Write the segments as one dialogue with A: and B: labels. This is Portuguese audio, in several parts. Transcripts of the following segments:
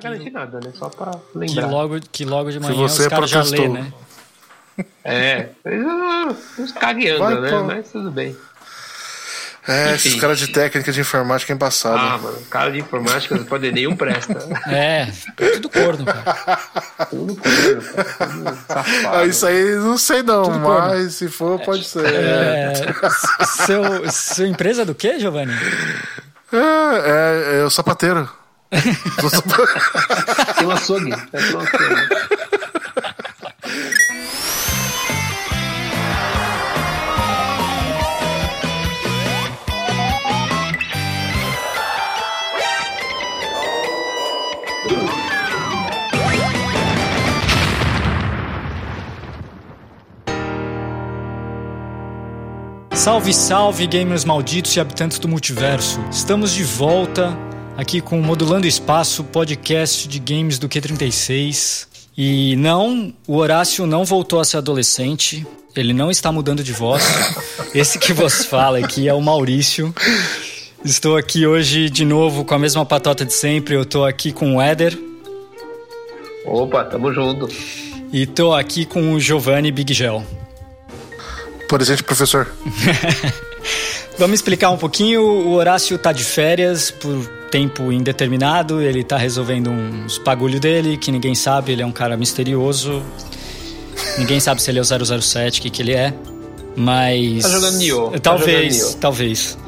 A: Pra garantir nada, né? Só pra
B: Que
A: lembrar.
B: logo, que logo de manhã
C: você
B: os caras já lê, né?
A: É, uns cagueando,
C: Vai,
A: né?
C: pô.
A: Mas tudo bem.
C: É,
A: Enfim.
C: esses caras de técnica de informática é embaçado.
A: Ah, mano, cara de informática não pode nenhum presta.
B: É, tudo corno, cara.
A: Tudo corno, cara. Tudo safado.
C: Ah, isso aí não sei não,
B: Tudo corno.
C: mas se for, pode ser.
B: É, seu, sua empresa é do quê, Giovanni?
C: É, é, é o sapateiro.
A: Tem um. É açougue.
B: Salve, salve, gamers malditos e habitantes do multiverso. Estamos de volta aqui com o Modulando Espaço, podcast de games do Q36. E não, o Horácio não voltou a ser adolescente. Ele não está mudando de voz. Esse que vos fala aqui é o Maurício. Estou aqui hoje de novo com a mesma patota de sempre. Eu estou aqui com o Éder
A: Opa, tamo junto.
B: e estou aqui com o Giovanni Big Gel.
C: Presente, professor.
B: Vamos explicar um pouquinho. O Horácio tá de férias por tempo indeterminado. Ele tá resolvendo uns bagulho dele que ninguém sabe. Ele é um cara misterioso. Ninguém sabe se ele é o 007, o que, que ele é. Mas.
A: Tá jogando Nioh, tá
B: Talvez,
A: jogando Nioh.
B: talvez.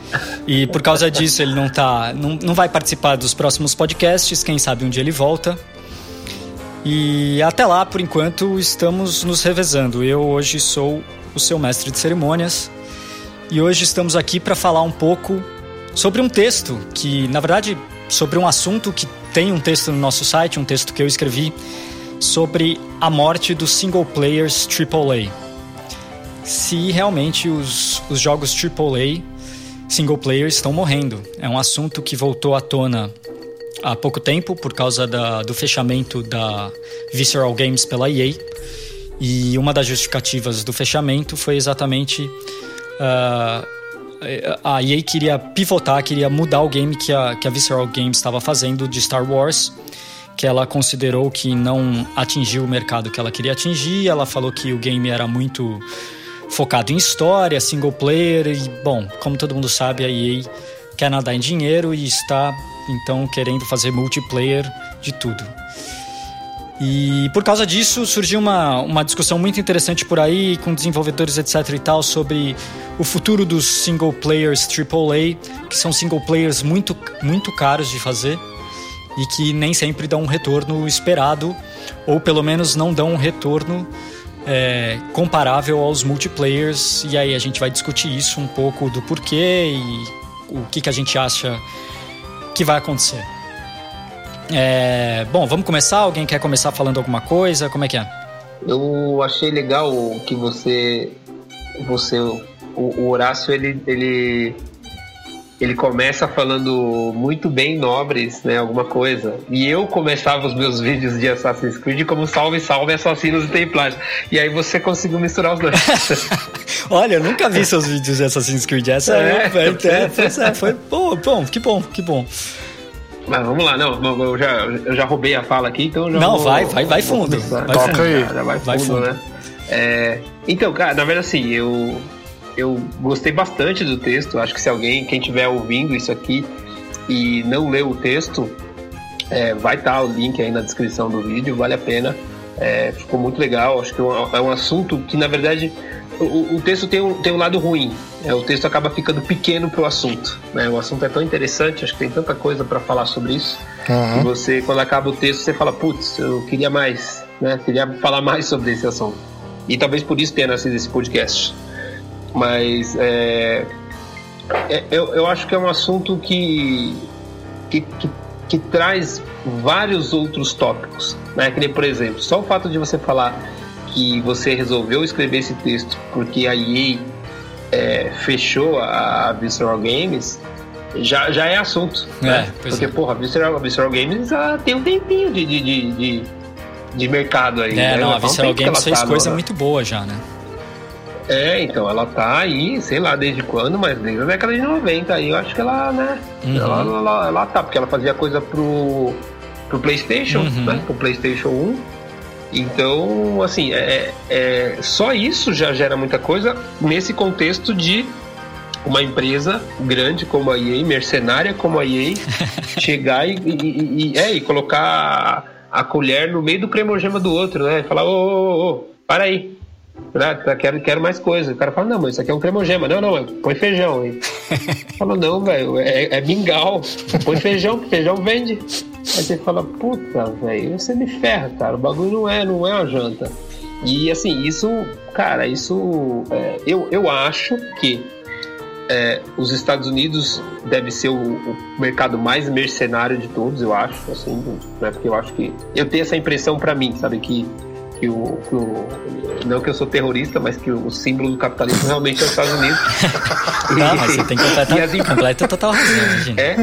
B: E por causa disso ele não tá. Não, não vai participar dos próximos podcasts. Quem sabe um dia ele volta. E até lá, por enquanto, estamos nos revezando. Eu hoje sou o seu mestre de cerimônias. E hoje estamos aqui para falar um pouco sobre um texto que, na verdade, sobre um assunto que tem um texto no nosso site, um texto que eu escrevi sobre a morte dos single players AAA. Se realmente os, os jogos AAA single players estão morrendo. É um assunto que voltou à tona há pouco tempo por causa da, do fechamento da Visceral Games pela EA. E uma das justificativas do fechamento foi exatamente ah, a EA queria pivotar, queria mudar o game que a, que a Visceral Games estava fazendo de Star Wars, que ela considerou que não atingiu o mercado que ela queria atingir. Ela falou que o game era muito focado em história, single player e, bom, como todo mundo sabe, a EA quer nadar em dinheiro e está então querendo fazer multiplayer de tudo. E por causa disso surgiu uma, uma discussão muito interessante por aí com desenvolvedores etc e tal sobre o futuro dos single players AAA, que são single players muito, muito caros de fazer e que nem sempre dão um retorno esperado ou pelo menos não dão um retorno é, comparável aos multiplayers. E aí a gente vai discutir isso um pouco do porquê e o que, que a gente acha que vai acontecer. É, bom, vamos começar? Alguém quer começar falando alguma coisa? Como é que é?
A: Eu achei legal que você. Você. O, o Horácio, ele, ele. Ele começa falando muito bem nobres, né? Alguma coisa. E eu começava os meus vídeos de Assassin's Creed como salve, salve, assassinos e templários. E aí você conseguiu misturar os dois.
B: Olha, eu nunca vi seus vídeos de Assassin's Creed. Essa
A: É,
B: é, foi, é, pois é, foi bom, bom, que bom, que bom.
A: Mas vamos lá, não, eu já, eu já roubei a fala aqui, então já
B: Não,
A: vou-
B: vai, vai, vai fundo. Vai
C: Toca
B: fundo.
C: aí.
A: Já vai,
B: Vai
A: fundo,
B: fundo.
A: né? É, então, cara, na verdade assim, eu, eu gostei bastante do texto. Acho que se alguém, quem estiver ouvindo isso aqui e não leu o texto, é, vai estar o link aí na descrição do vídeo, vale a pena. É, ficou muito legal. Acho que é um, é um assunto que, na verdade, o, o texto tem um, tem um lado ruim. É, o texto acaba ficando pequeno pro assunto. Né? O assunto é tão interessante, acho que tem tanta coisa para falar sobre isso. E
C: Uhum.
A: você, quando acaba o texto, você fala, putz, eu queria mais, né? Queria falar mais sobre esse assunto. E talvez por isso tenha nascido esse podcast. Mas é, é- eu, eu acho que é um assunto que, que, que, que traz vários outros tópicos. Né? Que nem, por exemplo, só o fato de você falar que você resolveu escrever esse texto porque a EA é, fechou a Visceral Games já, já é assunto.
B: É,
A: né? Porque,
B: é.
A: porra, a Visceral, a Visceral Games ela tem um tempinho de, de, de, de, de mercado aí.
B: É,
A: né?
B: não,
A: Já
B: a
A: um
B: Visceral Games
A: ela
B: fez
A: tá
B: coisa
A: no-
B: muito boa já, né?
A: É, então, ela tá aí, sei lá desde quando, mas desde a década de 90 aí, eu acho que ela, né,
B: Uhum.
A: ela, ela, ela tá, porque ela fazia coisa pro, pro PlayStation,
B: Uhum.
A: né? Pro PlayStation 1. Então, assim, é, é, só isso já gera muita coisa nesse contexto de uma empresa grande como a EA, mercenária como a EA, chegar e, e, e, é, e colocar a colher no meio do cremogema do outro, né? Falar, ô, ô, ô, para aí. Quero, quero mais coisa. O cara fala, não, mas isso aqui é um cremogema. Não, não, põe feijão aí. fala, não, velho, é, é mingau. Põe feijão, que feijão vende. Aí você fala, puta, velho, você me ferra, cara. O bagulho não é, não é uma janta. E assim, isso, cara, isso. É, eu, eu acho que é, os Estados Unidos deve ser o, o, mercado mais mercenário de todos, eu acho, assim, né? Porque eu acho que eu tenho essa impressão para mim, sabe que que o, que o, não que eu sou terrorista, mas que o símbolo do capitalismo realmente é os Estados Unidos.
B: Não, mas você tem completa, as, completa total razão, gente.
A: É,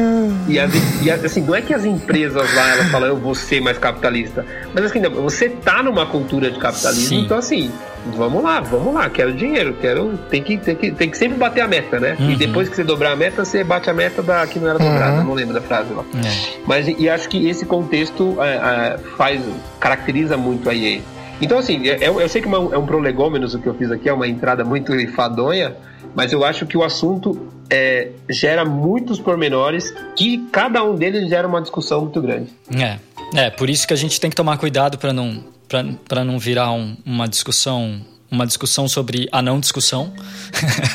A: e, as, e as, assim, não é que as empresas lá elas falam eu vou ser mais capitalista, mas assim, não, você tá numa cultura de capitalismo,
B: Sim.
A: então assim, vamos lá, vamos lá, quero dinheiro, quero, tem que, tem que, tem que sempre bater a meta, né?
B: Uhum.
A: E depois que você dobrar a meta, você bate a meta da que não era dobrada, não lembro da frase lá.
B: É.
A: Mas e acho que esse contexto é, é, faz, caracteriza muito a EA. Então, assim, eu, eu sei que uma, é um prolegômenos o que eu fiz aqui, é uma entrada muito enfadonha, mas eu acho que o assunto é, gera muitos pormenores que cada um deles gera uma discussão muito grande.
B: É, é por isso que a gente tem que tomar cuidado para não, para não virar um, uma discussão uma discussão sobre a não discussão,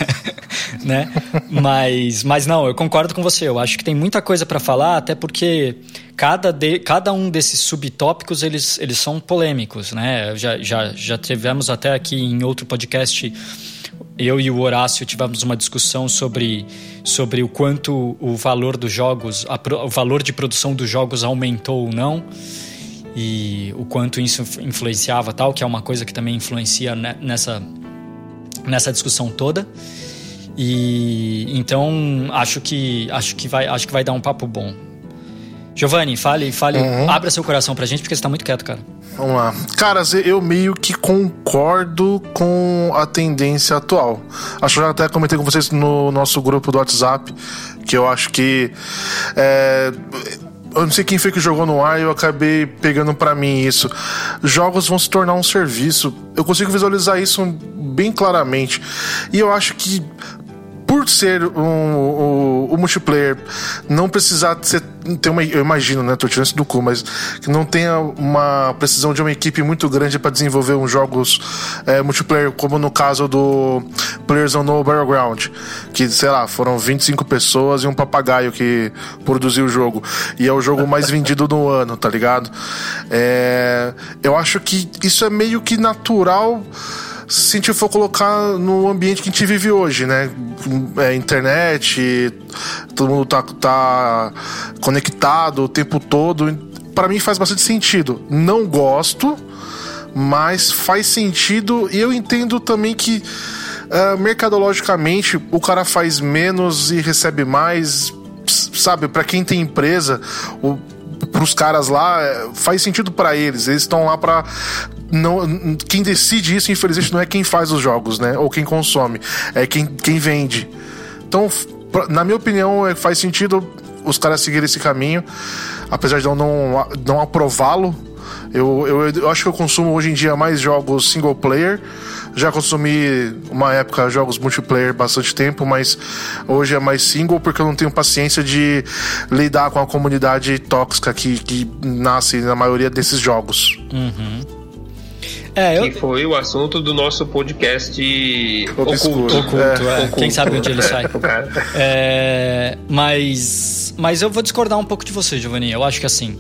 B: né? Mas, mas não, eu concordo com você. Eu acho que tem muita coisa para falar, até porque cada, de, cada um desses subtópicos eles, eles são polêmicos, né? Já, já, já tivemos até aqui em outro podcast eu e o Horácio tivemos uma discussão sobre, sobre o quanto o valor dos jogos, a, o valor de produção dos jogos aumentou ou não e o quanto isso influenciava tal, que é uma coisa que também influencia nessa, nessa discussão toda. E então acho que acho que vai acho que vai dar um papo bom. Giovanni, fale, fale, uhum. abra seu coração pra gente porque você tá muito quieto, cara.
C: Vamos lá. Caras, eu meio que concordo com a tendência atual. Acho que eu já até comentei com vocês no nosso grupo do WhatsApp que eu acho que é, eu não sei quem foi que jogou no ar e eu acabei pegando para mim isso. Jogos vão se tornar um serviço. Eu consigo visualizar isso bem claramente. E eu acho que por ser um, um, o multiplayer não precisar ser, ter uma. Eu imagino, né? Tô tirando isso do cu, mas que não tenha uma precisão de uma equipe muito grande para desenvolver uns jogos é, multiplayer, como no caso do Players No Battleground, que, sei lá, foram 25 pessoas e um papagaio que produziu o jogo. E é o jogo mais vendido no ano, tá ligado? É, eu acho que isso é meio que natural se a gente for colocar no ambiente que a gente vive hoje, né? É, internet, todo mundo tá, tá conectado o tempo todo. Para mim faz bastante sentido. Não gosto, mas faz sentido e eu entendo também que uh, mercadologicamente o cara faz menos e recebe mais. Sabe, para quem tem empresa, o, pros caras lá, faz sentido para eles. Eles estão lá para não, quem decide isso, infelizmente, não é quem faz os jogos, né? Ou quem consome, é quem, quem vende. Então, na minha opinião, faz sentido os caras seguirem esse caminho, apesar de eu não, não aprová-lo. Eu, eu, eu, acho que eu consumo hoje em dia mais jogos single player. Já consumi uma época jogos multiplayer bastante tempo, mas hoje é mais single porque eu não tenho paciência de lidar com a comunidade tóxica que, que nasce na maioria desses jogos.
B: Uhum. É, eu...
A: Que foi o assunto do nosso podcast
C: Obscuro.
A: oculto.
B: Oculto, é. Oculto. Quem sabe onde ele sai. É, mas, mas eu vou discordar um pouco de você, Giovanni. Eu acho que assim.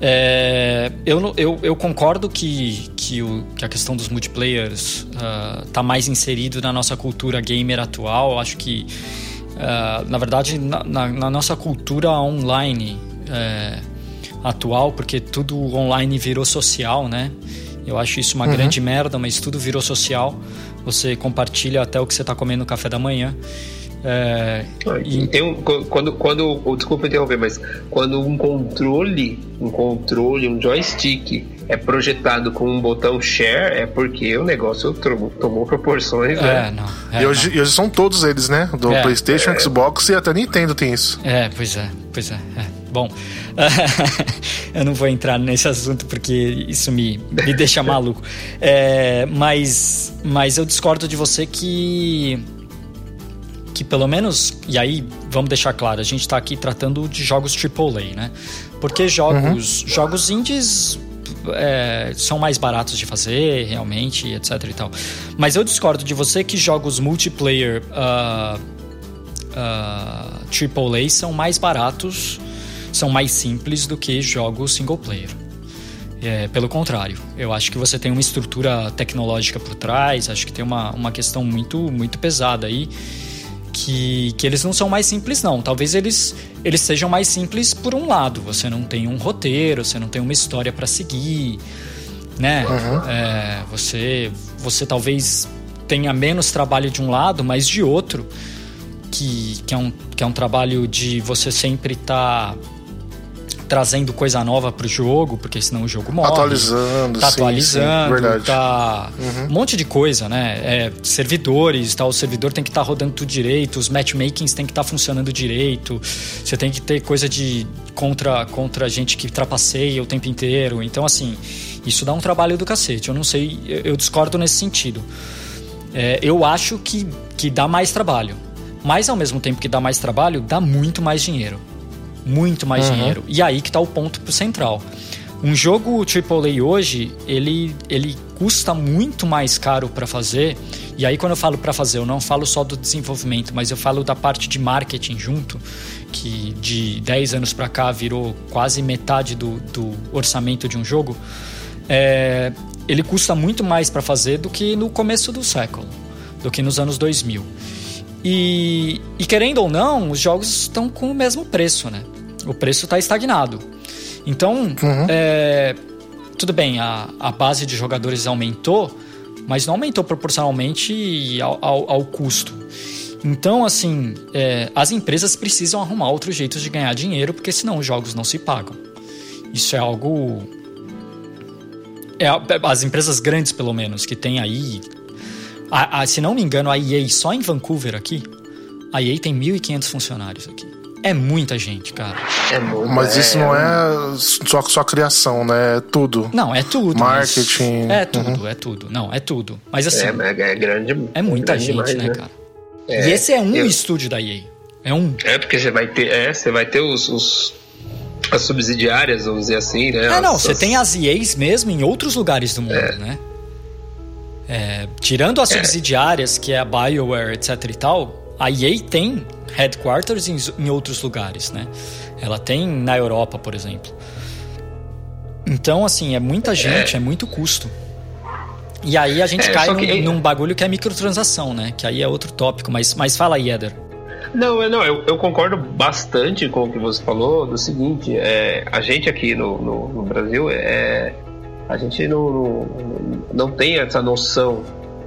B: É, eu, eu, eu concordo que, que, o, que a questão dos multiplayers uh, tá mais inserido na nossa cultura gamer atual. Eu acho que, uh, na verdade, na, na, na, nossa cultura online é, atual, porque tudo online virou social, né? Eu acho isso uma uhum. grande merda, mas tudo virou social. Você compartilha até o que você está comendo no café da manhã. É,
A: e tem um, quando, quando, oh, desculpa interromper, mas quando um controle, um controle, um joystick é projetado com um botão share, é porque o negócio tomou, tomou proporções,
B: é,
A: né?
B: Não, é,
C: e, hoje, e hoje são todos eles, né? Do
B: É.
C: PlayStation,
A: É.
C: Xbox e até Nintendo tem isso.
B: É, pois é, pois é. Bom, eu não vou entrar nesse assunto porque isso me, me deixa maluco. É, mas, mas eu discordo de você que que pelo menos, e aí vamos deixar claro, a gente está aqui tratando de jogos AAA, né? Porque jogos, uhum. jogos indies é, são mais baratos de fazer, realmente, etc e tal. Mas eu discordo de você que jogos multiplayer uh, uh, AAA são mais baratos, são mais simples do que jogos single player. É, pelo contrário, eu acho que você tem uma estrutura tecnológica por trás, acho que tem uma, uma questão muito, muito pesada aí que, que eles não são mais simples, não. Talvez eles, eles sejam mais simples por um lado. Você não tem um roteiro, você não tem uma história para seguir, né? Uhum. É, você, você talvez tenha menos trabalho de um lado, mas de outro, que, que, é, um, que é um trabalho de você sempre estar. Tá trazendo coisa nova pro jogo, porque senão o jogo morre.
C: Atualizando,
B: tá
C: sim,
B: atualizando,
C: sim, verdade.
B: tá uhum. um monte de coisa, né? É, servidores, tá, o servidor tem que estar tá rodando tudo direito, os matchmakings tem que estar tá funcionando direito. Você tem que ter coisa de contra contra gente que trapaceia o tempo inteiro. Então assim, isso dá um trabalho do cacete. Eu não sei, eu discordo nesse sentido. É, eu acho que, que dá mais trabalho. Mas ao mesmo tempo que dá mais trabalho, dá muito mais dinheiro muito mais uhum. dinheiro. E aí que está o ponto central. Um jogo AAA hoje, ele, ele custa muito mais caro para fazer. E aí quando eu falo para fazer, eu não falo só do desenvolvimento, mas eu falo da parte de marketing junto, que de 10 anos para cá virou quase metade do, do orçamento de um jogo. É, ele custa muito mais para fazer do que no começo do século, do que nos anos 2000. E, e querendo ou não, os jogos estão com o mesmo preço, né? O preço está estagnado. Então, uhum. é, tudo bem, a, a base de jogadores aumentou, mas não aumentou proporcionalmente ao, ao, ao custo. Então, assim, é, as empresas precisam arrumar outros jeitos de ganhar dinheiro, porque senão os jogos não se pagam. Isso é algo. É, as empresas grandes, pelo menos, que tem aí. A, a, se não me engano, a EA só em Vancouver aqui, a EA tem 1.500 funcionários aqui. É muita gente, cara.
C: É muito, mas isso é... não é só, só criação, né? É tudo.
B: Não, é tudo.
C: Marketing.
B: É tudo, uhum. é tudo. Não, é tudo. Mas assim.
A: É, é grande.
B: É muita
A: grande
B: gente,
A: demais,
B: né, né, cara? É, e esse é um eu... estúdio da EA. É um.
A: É, porque você vai ter. É, você vai ter os, os as subsidiárias, vamos dizer assim, né?
B: É, não, as, você tem as EAs mesmo em outros lugares do mundo, é. né? É, tirando as é. subsidiárias, que é a BioWare, etc e tal, a EA tem headquarters em, em outros lugares, né? Ela tem na Europa, por exemplo. Então, assim, é muita gente, é, é muito custo. E aí a gente é, cai que... num, num, bagulho que é microtransação, né? Que aí é outro tópico, mas, mas fala aí, Eder.
A: Não, não eu, eu, concordo bastante com o que você falou do seguinte, é, a gente aqui no, no, no Brasil, é, a gente não, não, não tem essa noção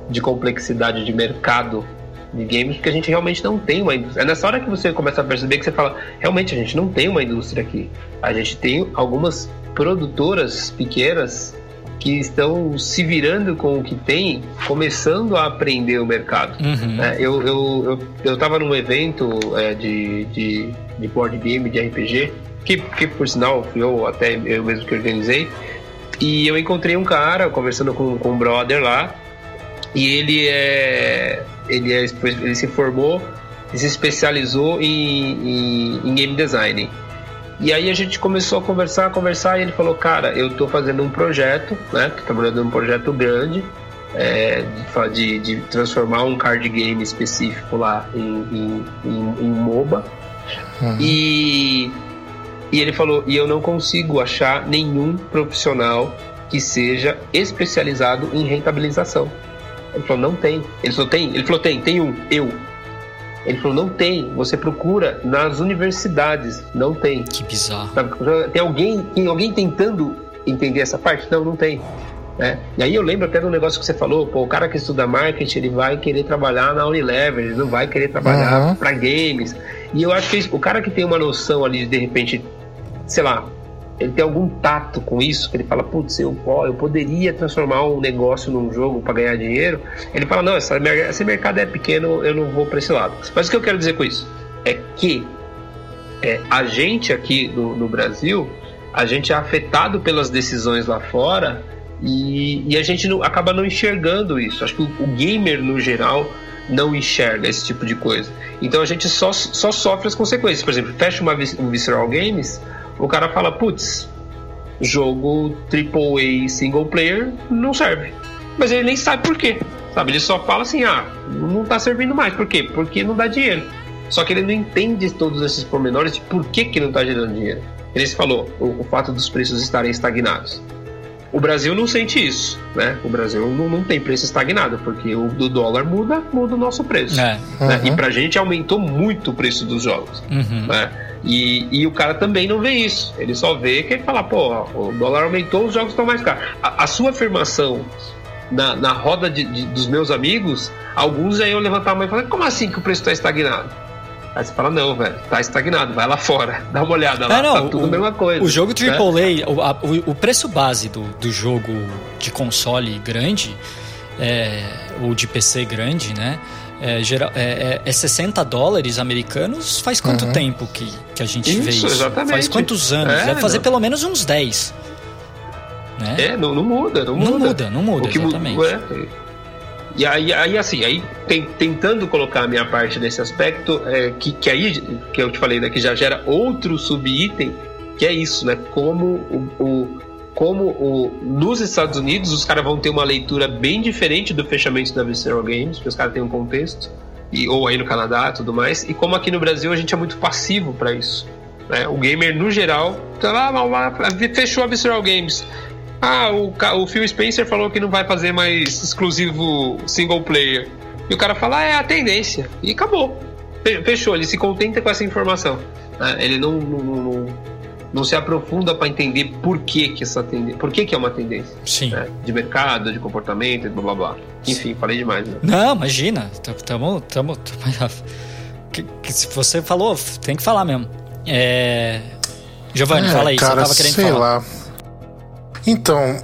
A: de complexidade de mercado de games, porque a gente realmente não tem uma indústria. É nessa hora que você começa a perceber que você fala, realmente a gente não tem uma indústria aqui. A gente tem algumas produtoras pequenas que estão se virando com o que tem, começando a aprender o mercado. Uhum. É, eu, eu, eu, eu tava num evento é, de, de, de board game, de RPG, que, que por sinal eu até eu mesmo que organizei, e eu encontrei um cara conversando com, com um brother lá, e ele é ele, é, ele se formou e se especializou em, em, em, game design. E aí a gente começou a conversar, a conversar, e ele falou, cara, eu estou fazendo um projeto, né? Tô trabalhando num projeto grande é, de, de, transformar um card game específico lá em, em, em, em MOBA. Uhum. E, e ele falou, e eu não consigo achar nenhum profissional que seja especializado em rentabilização. Ele falou, não tem. Ele falou, tem? Ele falou, tem, tem um, eu. Ele falou, não tem. Você procura nas universidades, não tem.
B: Que bizarro.
A: Tem alguém, tem alguém tentando entender essa parte? Não, não tem. É. E aí eu lembro até do negócio que você falou, pô, o cara que estuda marketing, ele vai querer trabalhar na Unilever, ele não vai querer trabalhar uhum. para games. E eu acho que o cara que tem uma noção ali, de repente, sei lá, ele tem algum tato com isso, que ele fala, putz, eu, eu poderia transformar um negócio num jogo para ganhar dinheiro. Ele fala, não, essa, esse mercado é pequeno, eu não vou para esse lado. Mas o que eu quero dizer com isso? É que é, a gente aqui no, no Brasil, a gente é afetado pelas decisões lá fora e, e a gente não, acaba não enxergando isso. Acho que o, o, gamer, no geral, não enxerga esse tipo de coisa. Então a gente só, só sofre as consequências. Por exemplo, fecha uma um Visceral Games, o cara fala, putz, jogo AAA single player não serve. Mas ele nem sabe por quê. Sabe? Ele só fala assim, ah, não tá servindo mais. Por quê? Porque não dá dinheiro. Só que ele não entende todos esses pormenores de por que, que não está gerando dinheiro. Ele falou o, o, fato dos preços estarem estagnados. O Brasil não sente isso, né? O Brasil não, não tem preço estagnado, porque o do dólar muda, muda o nosso preço. É. Né? Uhum. E pra gente aumentou muito o preço dos jogos. Uhum. Né? E, e o cara também não vê isso. Ele só vê que ele fala, pô, o dólar aumentou, os jogos estão mais caros. A, a sua afirmação na, na roda de, de, dos meus amigos, alguns aí eu levantar a mão e falar, como assim que o preço está estagnado? Aí você fala, não, velho, tá estagnado, vai lá fora, dá uma olhada lá, é, não, tá tudo
B: o,
A: a mesma coisa.
B: O jogo AAA, né? o, a, o, o, preço base do, do jogo de console grande, é, ou de PC grande, né? É, geral, é, é, 60 é dólares americanos faz quanto uhum. tempo que, que a gente isso, vê isso? Exatamente. Faz quantos anos? É, Deve fazer não. pelo menos uns 10.
A: Né? É, não, não muda, não muda.
B: Não muda, não muda, exatamente. É,
A: e aí, aí assim, aí tem, tentando colocar a minha parte nesse aspecto, é, que, que aí, que eu te falei, né, que já gera outro subitem, que é isso, né? Como o, o como o, nos Estados Unidos os caras vão ter uma leitura bem diferente do fechamento da Visceral Games, porque os caras têm um contexto, e, ou aí no Canadá tudo mais, e como aqui no Brasil a gente é muito passivo para isso. Né? O gamer, no geral, tá lá, fechou a Visceral Games. Ah, o, o Phil Spencer falou que não vai fazer mais exclusivo single player. E o cara fala, ah, é a tendência. E acabou. Fechou, ele se contenta com essa informação. Ah, ele não, não, não, não, se aprofunda para entender por que, que essa tendência. Por que, que é uma tendência.
B: Sim. Né?
A: De mercado, de comportamento blá blá blá. Enfim, falei demais. Né?
B: Não, imagina. Tamo. tamo, tamo que, que, se você falou, tem que falar mesmo. É. Giovanni, é, fala aí,
C: cara,
B: você tava querendo sei falar. Lá.
C: Então,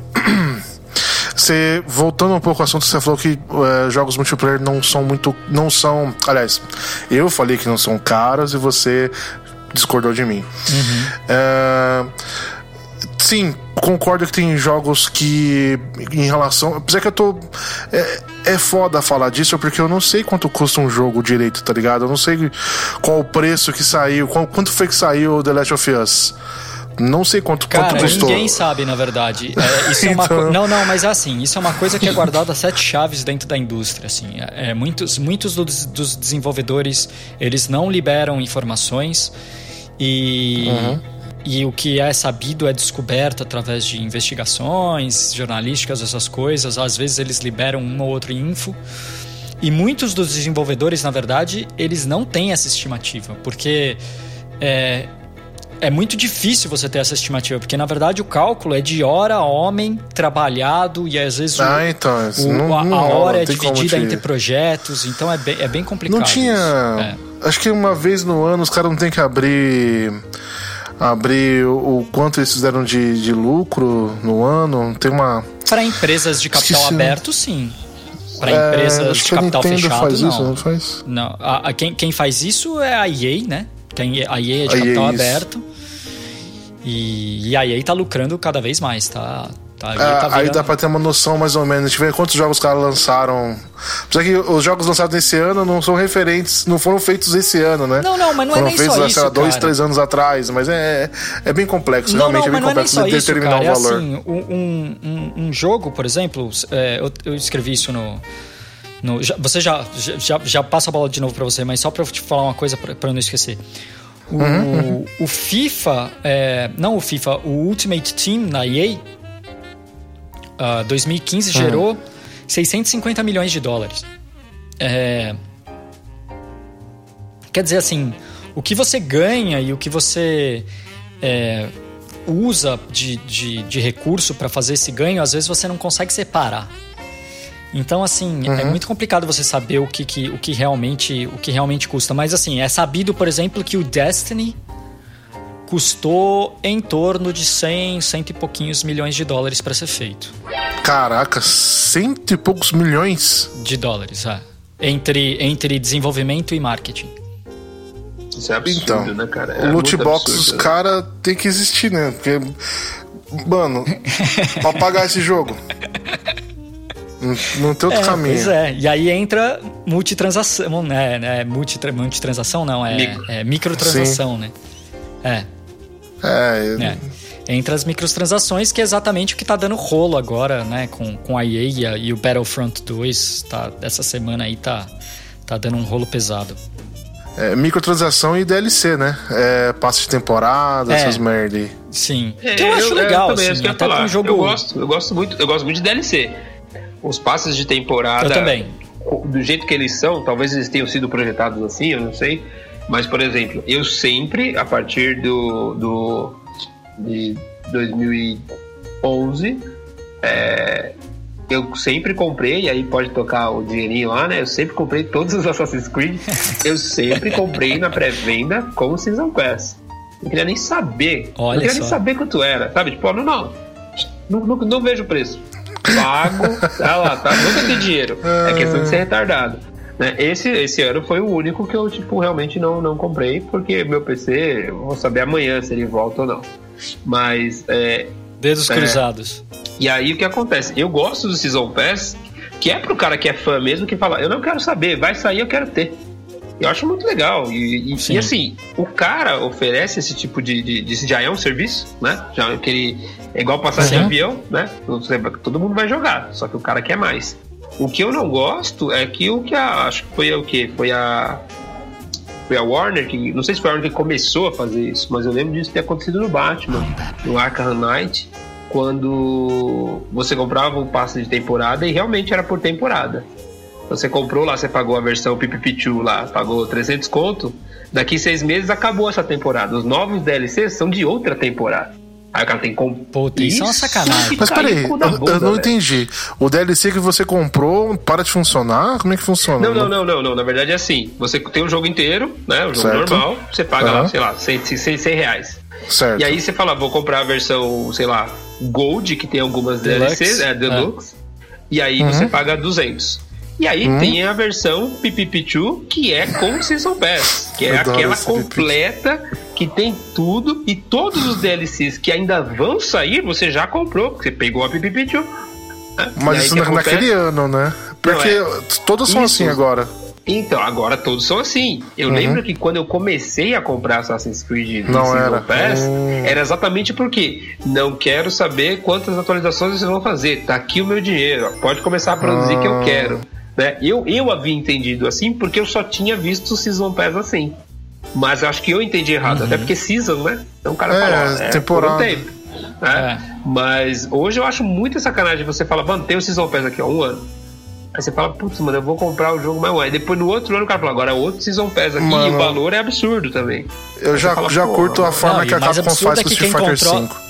C: você voltando um pouco ao assunto, você falou que é, jogos multiplayer não são muito, não são, aliás, eu falei que não são caros e você discordou de mim. Uhum. É, sim, concordo que tem jogos que em relação, apesar que eu tô é, é foda falar disso porque eu não sei quanto custa um jogo direito, tá ligado? Eu não sei qual o preço que saiu, qual, quanto foi que saiu The Last of Us. Não sei quanto,
B: Cara,
C: quanto
B: custou. ninguém sabe, na verdade. É, isso então... é uma Não, não, mas é assim, isso é uma coisa que é guardada a sete chaves dentro da indústria, assim. É, muitos muitos dos, dos desenvolvedores, eles não liberam informações e... Uhum. E o que é sabido é descoberto através de investigações jornalísticas, essas coisas. Às vezes eles liberam uma ou outra info. E muitos dos desenvolvedores, na verdade, eles não têm essa estimativa, porque é, é muito difícil você ter essa estimativa, porque na verdade o cálculo é de hora homem trabalhado e às vezes
C: ah, o, então, o,
B: não,
C: a,
B: não hora rola, é dividida entre projetos, então é bem, é bem complicado.
C: Não tinha. Acho que uma vez no ano os caras não tem que abrir. Abrir o, o quanto eles fizeram de, de lucro no ano. Tem uma.
B: Para empresas de capital Esqueci, aberto, sim. Para é, empresas de capital fechado,
C: faz
B: não.
C: Isso, não faz?
B: Não, a, a, quem, quem faz isso é a EA, né? Tem a EA é de a capital EA, aberto. E, e a EA tá lucrando cada vez mais, tá? Tá,
C: é, tá aí dá pra ter uma noção mais ou menos. A gente vê quantos jogos os caras lançaram. Apesar que os jogos lançados nesse ano não são referentes, não foram feitos esse ano, né?
B: Não, não, mas não
C: foram
B: é nem feitos, só isso. Foram
C: dois, cara. três anos atrás, mas é, é bem complexo. Não, realmente não, é bem complexo
B: não
C: é
B: de determinar
C: isso,
B: o valor. É assim, um, um, um, jogo, por exemplo, é, eu, eu escrevi isso no. no já, você já, já, já passa a bola de novo para você, mas só para te falar uma coisa para eu não esquecer. O, uhum. o FIFA, é, não o FIFA, o Ultimate Team na EA, uh, 2015 uhum. gerou 650 milhões de dólares. É, quer dizer assim, o que você ganha e o que você é, usa de, de, de recurso para fazer esse ganho, às vezes você não consegue separar. Então, assim, é uhum. é muito complicado você saber o que, que, o, que realmente, o que realmente custa. Mas, assim, é sabido, por exemplo, que o Destiny custou em torno de 100, cento e pouquinhos milhões de dólares para ser feito.
C: Caraca, cento e poucos milhões?
B: De dólares, é. Entre, entre desenvolvimento e marketing.
A: Isso é absurdo,
C: Então,
A: né, cara? É
C: o loot box, os
A: absurdo.
C: caras tem que existir, né? Porque, mano, pra pagar esse jogo. Não, não tem outro
B: É,
C: caminho.
B: pois é. E aí entra multitransação, né? né? Multitra, multitransação não, é,
A: Micro.
B: é microtransação, né? É,
C: É,
B: é. Entra as microtransações, que é exatamente o que tá dando rolo agora, né? Com, com a EA e, o Battlefront 2, tá, essa semana aí tá, tá dando um rolo pesado.
C: é, microtransação e DLC, né? É, passe de temporada,
B: É.
C: essas merda aí.
B: Sim.
A: É,
B: que eu acho legal,
A: também,
B: assim,
A: isso que eu ia
B: até
A: falar.
B: um jogo...
A: Eu gosto, eu gosto muito, eu gosto muito de DLC. Os passes de temporada.
B: Eu também.
A: Do jeito que eles são, talvez eles tenham sido projetados assim, eu não sei. Mas, por exemplo, eu sempre, a partir do, do de 2011, é, eu sempre comprei, e aí pode tocar o dinheirinho lá, né? Eu sempre comprei todos os Assassin's Creed. eu sempre comprei na pré-venda com o Season Pass. Não queria nem saber.
B: Olha
A: não queria nem
B: só.
A: saber quanto era, sabe? Tipo, não, não. Não, não, não vejo o preço. Pago, tá lá, tá? Nunca tem dinheiro. É questão de ser retardado. Né? Esse, esse ano foi o único que eu, tipo, realmente não, não comprei, porque meu PC, eu vou saber amanhã se ele volta ou não. Mas, é,
B: Dedos
A: É.
B: cruzados.
A: e aí o que acontece? Eu gosto do Season Pass, que é pro cara que é fã mesmo, que fala, eu não quero saber, vai sair, eu quero ter. Eu acho muito legal. E, e- e, assim, o cara oferece esse tipo de, de, de- Já é um serviço, né? Já que ele. É igual passagem de avião, né? Todo mundo vai jogar, só que o cara quer mais. O que eu não gosto é que o que a. Acho que foi o quê? Foi a. Foi a Warner que. Não sei se foi a Warner que começou a fazer isso, mas eu lembro disso ter acontecido no Batman, no Arkham Knight, quando você comprava um passe de temporada e realmente era por temporada. Você comprou lá, você pagou a versão Pipipichu lá, pagou 300 conto. Daqui seis meses acabou essa temporada. Os novos DLCs são de outra temporada. Aí o cara tem que comprar.
B: Puta, isso é uma sacanagem.
C: Mas peraí, eu, eu não entendi. O DLC que você comprou para de funcionar? Como é que funciona?
A: Não, não, não, não, não. Na verdade é assim. Você tem o jogo inteiro, né? O jogo
C: Certo.
A: normal. Você paga lá,
C: Aham.
A: sei lá, 100, 100, 100 reais.
C: Certo.
A: E aí você fala, vou comprar a versão, sei lá, Gold, que tem algumas
B: Deluxe.
A: DLCs, é, Deluxe. E aí
C: Uhum.
A: você paga 200. E aí tem a versão Pipipichu, que é com Season Pass, que é aquela
C: Pipipichu.
A: completa, que tem tudo, e todos os DLCs que ainda vão sair, você já comprou, porque você pegou a Pipipichu. né?
C: Mas
A: aí
C: isso na- naquele ano, né? Porque
A: é.
C: todos são
A: Isso.
C: assim agora.
A: Então, agora todos são assim. Eu
C: Uhum.
A: lembro que quando eu comecei a comprar Assassin's Creed
C: Não
A: Season
C: era.
A: Pass,
C: Hum.
A: era exatamente porque não quero saber quantas atualizações vocês vão fazer. Tá aqui o meu dinheiro. Pode começar a produzir que eu
C: Ah.
A: quero. Né? Eu, eu havia entendido assim porque eu só tinha visto o Season Pass assim. Mas acho que eu entendi errado, até porque Season, né? Então o cara
C: É,
A: fala, ó, é
C: temporada.
A: por um tempo. né? Mas hoje eu acho muita sacanagem você fala, mano, tem o Season Pass aqui, ó, um ano. Aí você fala, putz, mano, eu vou comprar o jogo mais um. Aí depois no outro ano o cara fala, agora é outro Season Pass aqui
C: Mano.
A: e o valor é absurdo também.
C: Eu
A: Aí
C: já,
A: fala,
C: já curto a forma
B: não,
C: que a
B: o
C: Capcom faz
B: é
C: com
B: que
C: Street Fighter
B: controla-
C: V.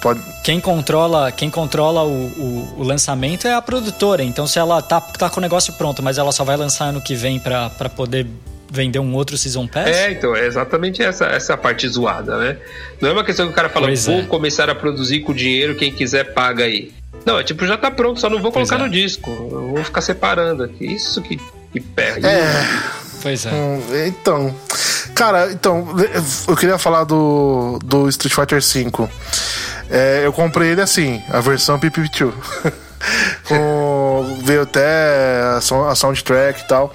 C: Pode...
B: Quem controla, quem controla o, o, o lançamento é a produtora. Então, se ela tá, tá com o negócio pronto, mas ela só vai lançar ano que vem pra, pra poder vender um outro Season Pass,
A: É, então, é exatamente essa, essa parte zoada, né? Não é uma questão que o cara fala,
B: Pois
A: vou
B: é.
A: começar a produzir com dinheiro, quem quiser paga aí. Não, é tipo, já tá pronto, só não vou colocar
B: é.
A: no disco. Eu vou ficar separando aqui. Isso que, que perde.
C: É,
B: pois é.
C: hum, então. Cara, então, eu queria falar do, do Street Fighter V. É, eu comprei ele assim, a versão Pipichu. Com, veio até a, sou- a soundtrack e tal.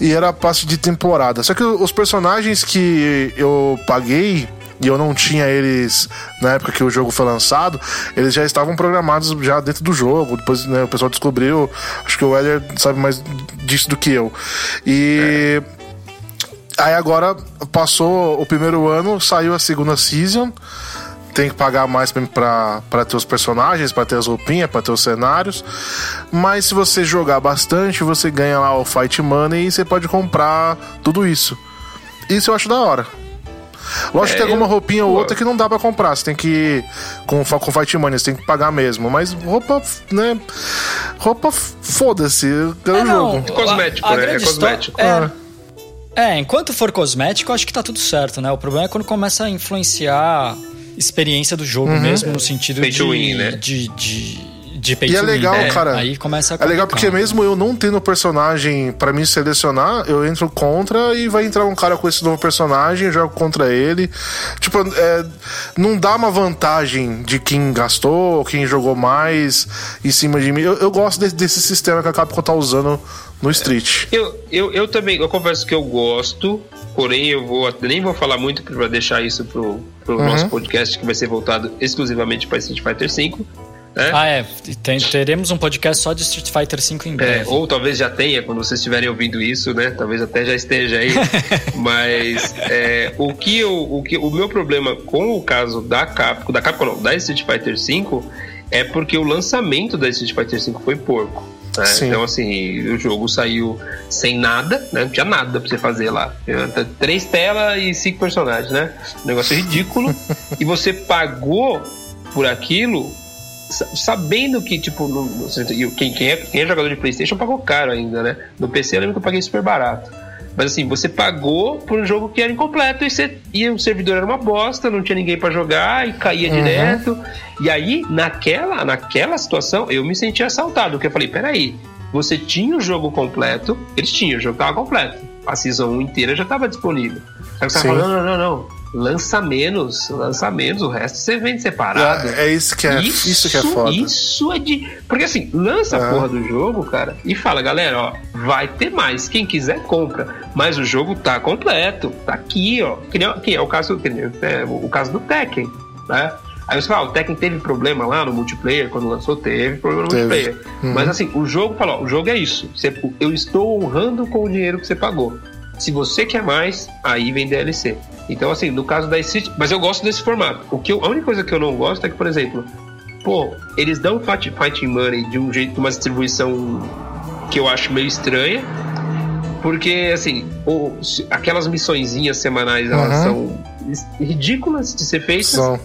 C: E era passe de temporada. Só que os personagens que eu paguei e eu não tinha eles na época que o jogo foi lançado, eles já estavam programados já dentro do jogo. Depois né, o pessoal descobriu. Acho que o Weller sabe mais disso do que eu. E. Aí agora passou o primeiro ano, saiu a segunda season. Tem que pagar mais pra, pra ter os personagens, pra ter as roupinhas, pra ter os cenários. Mas se você jogar bastante, você ganha lá o Fight Money e você pode comprar tudo isso. Isso eu acho da hora. Lógico
A: É,
C: que tem alguma
A: eu-
C: roupinha ou
A: pô.
C: outra que não dá pra comprar. Você tem que. Com, com Fight Money, você tem que pagar mesmo. Mas roupa, né? Roupa, foda-se. Eu
B: É,
C: o
B: não,
C: jogo.
A: Cosmético,
B: a- a
A: né? É cosmético.
B: É, é, enquanto for cosmético, eu acho que tá tudo certo, né? O problema é quando começa a influenciar experiência do jogo mesmo, no sentido
A: Pay
B: de,
A: to win, né?
B: de, de, de pay
C: E é legal,
B: win, né?
C: cara.
B: Aí começa a
C: É legal porque mesmo eu não tendo personagem pra mim selecionar, eu entro contra e vai entrar um cara com esse novo personagem, eu jogo contra ele. Tipo, é, não dá uma vantagem de quem gastou, quem jogou mais em cima de mim. Eu, eu gosto desse, desse sistema que a Capcom tá usando no Street.
A: Eu, eu, eu também, eu confesso que eu gosto, porém eu vou nem vou falar muito para deixar isso pro, pro
C: Uhum.
A: nosso podcast que vai ser voltado exclusivamente para Street Fighter V. Né?
B: Ah, é. Tem- teremos um podcast só de Street Fighter V em
A: É,
B: breve.
A: ou talvez já tenha, quando vocês estiverem ouvindo isso, né? Talvez até já esteja aí. Mas é, o que eu, o que o meu problema com o caso da Capcom, da Capcom não, da Street Fighter V é porque o lançamento da Street Fighter V foi porco. Né? Então assim, o jogo saiu sem nada, né? Não tinha nada pra você fazer lá. Tinha Três telas e cinco personagens, né? Um negócio ridículo. e você pagou por aquilo sa- sabendo que, tipo, no, quem, quem, é, quem é jogador de Playstation pagou caro ainda, né? No PC eu lembro que eu paguei super barato. Mas assim, você pagou por um jogo que era incompleto e, você, e o servidor era uma bosta, não tinha ninguém pra jogar e caía direto. E aí, naquela, naquela situação, eu me senti assaltado, porque eu falei, peraí, você tinha o jogo completo, eles tinham, o jogo tava completo. A Season 1 inteira já tava disponível. Aí você
C: Sim.
A: falou, não, não, não, não. Lança menos, lança menos, o resto você vende separado.
C: É, é isso que é, isso, que é foda.
A: Isso é de. Porque assim, lança a
C: É.
A: porra do jogo, cara, e fala, galera, ó, vai ter mais. Quem quiser, compra. Mas o jogo tá completo. Tá aqui, ó. Que, nem, que é o caso, é, o caso do Tekken, né? Aí você fala, ah, o Tekken teve problema lá no multiplayer, quando lançou, teve problema no
C: Teve.
A: multiplayer.
C: Uhum.
A: Mas assim, o jogo falou, o jogo é isso. Você- eu estou honrando com o dinheiro que você pagou. Se você quer mais, aí vem DLC. Então, assim, no caso da Street. Mas eu gosto desse formato. O que eu- a única coisa que eu não gosto é que, por exemplo, pô, eles dão fight, fighting money de um jeito, uma distribuição que eu acho meio estranha. Porque, assim, o- aquelas missõezinhas semanais, elas
C: Uhum.
A: são ridículas de ser feitas.
C: São.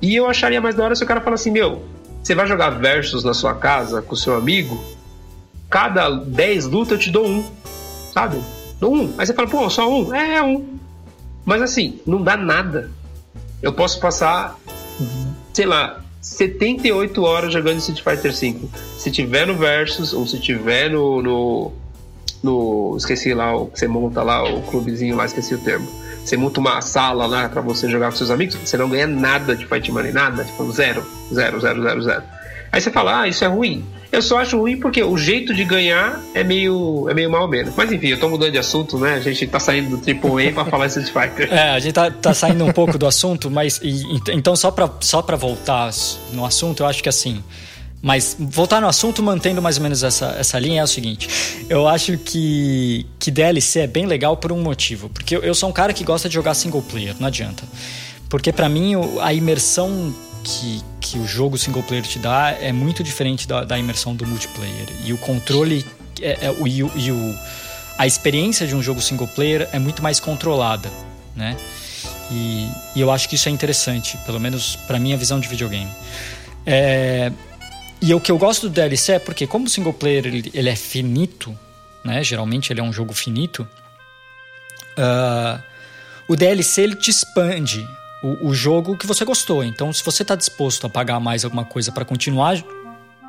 A: E eu acharia mais da hora se o cara fala assim, meu, você vai jogar versus na sua casa com seu amigo, cada 10 lutas eu te dou um, sabe? Dou um. Aí você fala, pô, só um? É, é um. Mas assim, não dá nada. Eu posso passar, sei lá, 78 horas jogando Street Fighter V. Se tiver no versus, ou se tiver no... no no esqueci lá o que você monta lá o clubezinho lá esqueci o termo você monta uma sala lá pra você jogar com seus amigos você não ganha nada de fight money nada tipo zero zero zero zero zero aí você fala ah isso é ruim eu só acho ruim porque o jeito de ganhar é meio é meio mal menos mas enfim eu tô mudando de assunto né a gente tá saindo do AAA pra falar Street Fighter
B: É, a gente tá, tá saindo um pouco do assunto, mas e- ent- então só pra, só pra voltar no assunto, eu acho que assim. Mas voltar no assunto, mantendo mais ou menos essa, essa linha, é o seguinte: eu acho que, que DLC é bem legal por um motivo. Porque eu, eu sou um cara que gosta de jogar single player, não adianta. Porque pra mim a imersão que, que o jogo single player te dá é muito diferente da, da imersão do multiplayer. E o controle é, é- o- e, o, e o- a experiência de um jogo single player é muito mais controlada, né? E, e eu acho que isso é interessante, pelo menos pra minha visão de videogame. É, e o que eu gosto do DLC é porque, como o single player ele, ele é finito, né? Geralmente ele é um jogo finito. ah, o DLC ele te expande o, o jogo que você gostou. Então, se você está disposto a pagar mais alguma coisa para continuar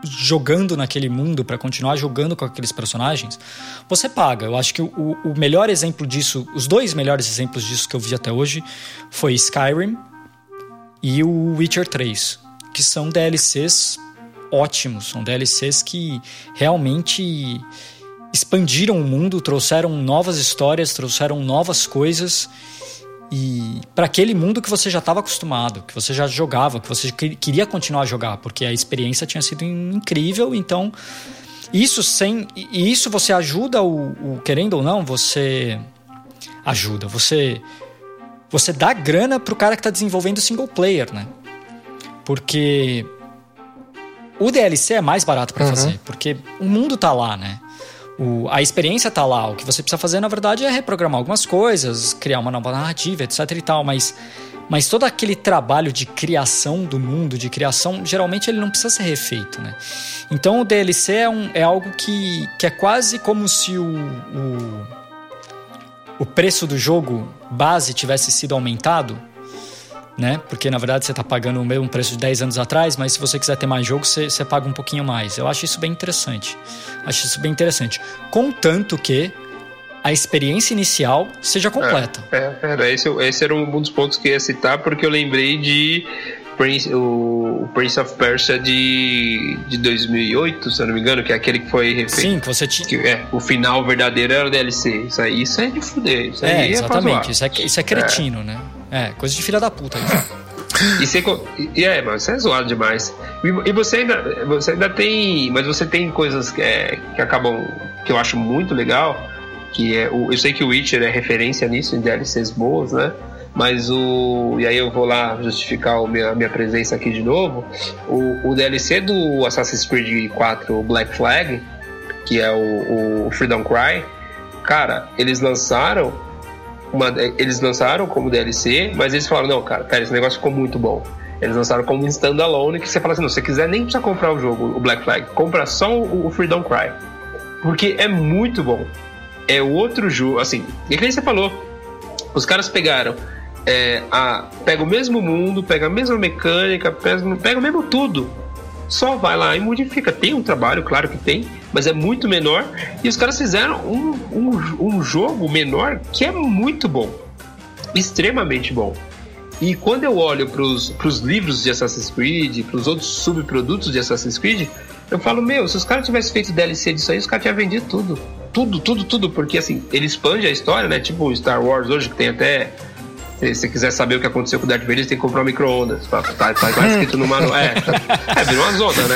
B: jogando naquele mundo, para continuar jogando com aqueles personagens, você paga. Eu acho que o, o melhor exemplo disso, os dois melhores exemplos disso que eu vi até hoje, foi Skyrim e o Witcher 3, que são DLCs ótimos, são DLCs que realmente expandiram o mundo, trouxeram novas histórias, trouxeram novas coisas e para aquele mundo que você já estava acostumado, que você já jogava, que você que- queria continuar a jogar, porque a experiência tinha sido incrível, então isso sem e isso você ajuda o, o querendo ou não, você ajuda, você você dá grana pro cara que tá desenvolvendo single player, né? Porque o DLC é mais barato para fazer, porque o mundo tá lá, né? O, a experiência tá lá. O que você precisa fazer, na verdade, é reprogramar algumas coisas, criar uma nova narrativa, etc e tal. Mas, mas todo aquele trabalho de criação do mundo, de criação, geralmente ele não precisa ser refeito, né? Então o DLC é, um, é algo que, que é quase como se o, o, o preço do jogo base tivesse sido aumentado né? Porque na verdade você está pagando o mesmo preço de 10 anos atrás, mas se você quiser ter mais jogo, você, você paga um pouquinho mais. Eu acho isso bem interessante. Acho isso bem interessante. Contanto que a experiência inicial seja completa.
A: É, é, esse, esse era um dos pontos que eu ia citar, porque eu lembrei de Prince, o Prince of Persia de, de 2008, se eu não me engano, que é aquele que foi refeito.
B: Sim, que você tinha.
A: É, o final verdadeiro era o DLC. Isso aí isso é de fuder. Isso
B: é,
A: é
B: exatamente. Isso é, isso é cretino, é. né? É, coisa de filha da puta.
A: E, você, e é, mas isso é zoado demais. E, e, você, ainda, você ainda tem. Mas você tem coisas que, é, que acabam. que eu acho muito legal. Que é o, eu sei que o Witcher é referência nisso, em DLCs boas, né? Mas o. E aí eu vou lá justificar a minha, minha presença aqui de novo. O, o DLC do Assassin's Creed 4 Black Flag, que é o, o Freedom Cry, cara, eles lançaram. Uma, eles lançaram como DLC, mas eles falaram, não, cara, pera, esse negócio ficou muito bom. Eles lançaram como standalone que você fala assim, não, se você quiser nem precisa comprar o jogo, o Black Flag, compra só o, o Freedom Cry. Porque é muito bom. É outro jogo, assim, e que nem você falou, os caras pegaram é, a, pega o mesmo mundo, pega a mesma mecânica, pega, pega o mesmo tudo. Só vai lá e modifica. Tem um trabalho, claro que tem, mas é muito menor. E os caras fizeram um, um, um jogo menor que é muito bom. Extremamente bom. E quando eu olho para os livros de Assassin's Creed, para os outros subprodutos de Assassin's Creed, eu falo, meu, se os caras tivessem feito DLC disso aí, os caras tinham vendido tudo. Tudo, tudo, tudo. Porque assim, ele expande a história, né? Tipo Star Wars hoje, que tem até se você quiser saber o que aconteceu com o Darth Vader, você tem que comprar um micro-ondas. Tá, tá, tá, escrito no manual. É, é, virou uma zona, né?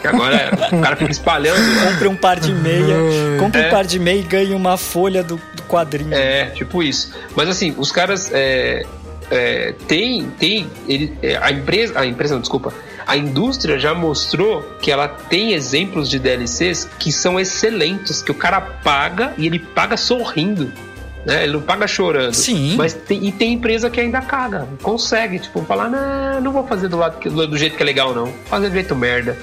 A: Que agora é, o cara fica espalhando.
B: Compre um par de meia, compre é. um par de meia e ganhe uma folha do, do, quadrinho.
A: É, tipo isso. Mas assim, os caras é, é, tem, tem ele, é, a empresa, a empresa, não, desculpa, a indústria já mostrou que ela tem exemplos de DLCs que são excelentes, que o cara paga e ele paga sorrindo né? Ele não paga chorando.
B: Sim.
A: Mas tem, e tem empresa que ainda caga. Consegue, tipo, falar, não, não vou fazer do, lado que, do jeito que é legal, não. Vou fazer do jeito merda.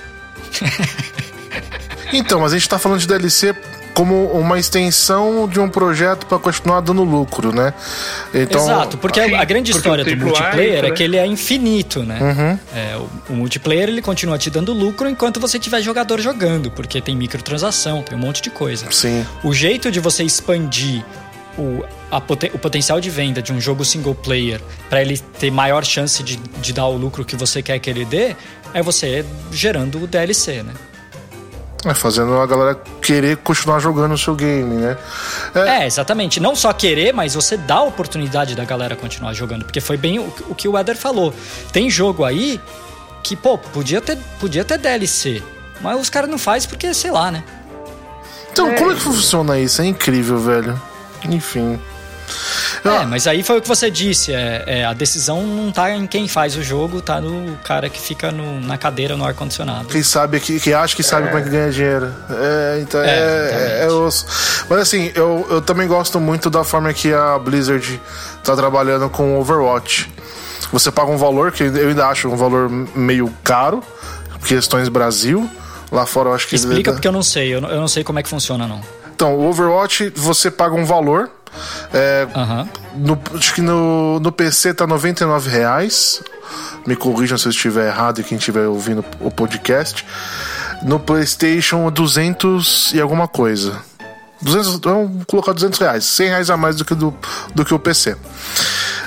C: então, mas a gente tá falando de DLC como uma extensão de um projeto para continuar dando lucro, né?
B: Então, Exato, porque a, a grande história do multiplayer é, é que ele é infinito, né? Uhum. É, o, o, multiplayer ele continua te dando lucro enquanto você tiver jogador jogando, porque tem microtransação, tem um monte de coisa.
C: Sim.
B: O jeito de você expandir o, a, o potencial de venda de um jogo single player para ele ter maior chance de, de dar o lucro que você quer que ele dê é você gerando o DLC, né?
C: É, fazendo a galera querer continuar jogando o seu game, né?
B: É... é, exatamente. Não só querer, mas você dá a oportunidade da galera continuar jogando. Porque foi bem o, o que o Eder falou. Tem jogo aí que, pô, podia ter, podia ter DLC. Mas os caras não fazem porque, sei lá, né?
C: Então, é... como é que funciona isso? É incrível, velho. Enfim.
B: É, mas aí foi o que você disse. É, é, a decisão não tá em quem faz o jogo, tá no cara que fica no, na cadeira no ar-condicionado.
C: Quem sabe, que, que acha que sabe é. como é que ganha dinheiro. É, então é, é, é osso. Mas assim, eu, eu também gosto muito da forma que a Blizzard tá trabalhando com Overwatch. Você paga um valor que eu ainda acho um valor meio caro, questões Brasil. Lá fora eu acho que.
B: Explica porque eu não sei, eu não, eu não sei como é que funciona, não.
C: Então, o Overwatch você paga um valor. É,
B: uhum.
C: no, acho que no, no PC tá 99 reais. Me corrijam se eu estiver errado e quem estiver ouvindo o podcast. No PlayStation, 200 e alguma coisa. 200, vamos colocar 200 reais, 100 reais a mais do que, do, do que o PC. Uh,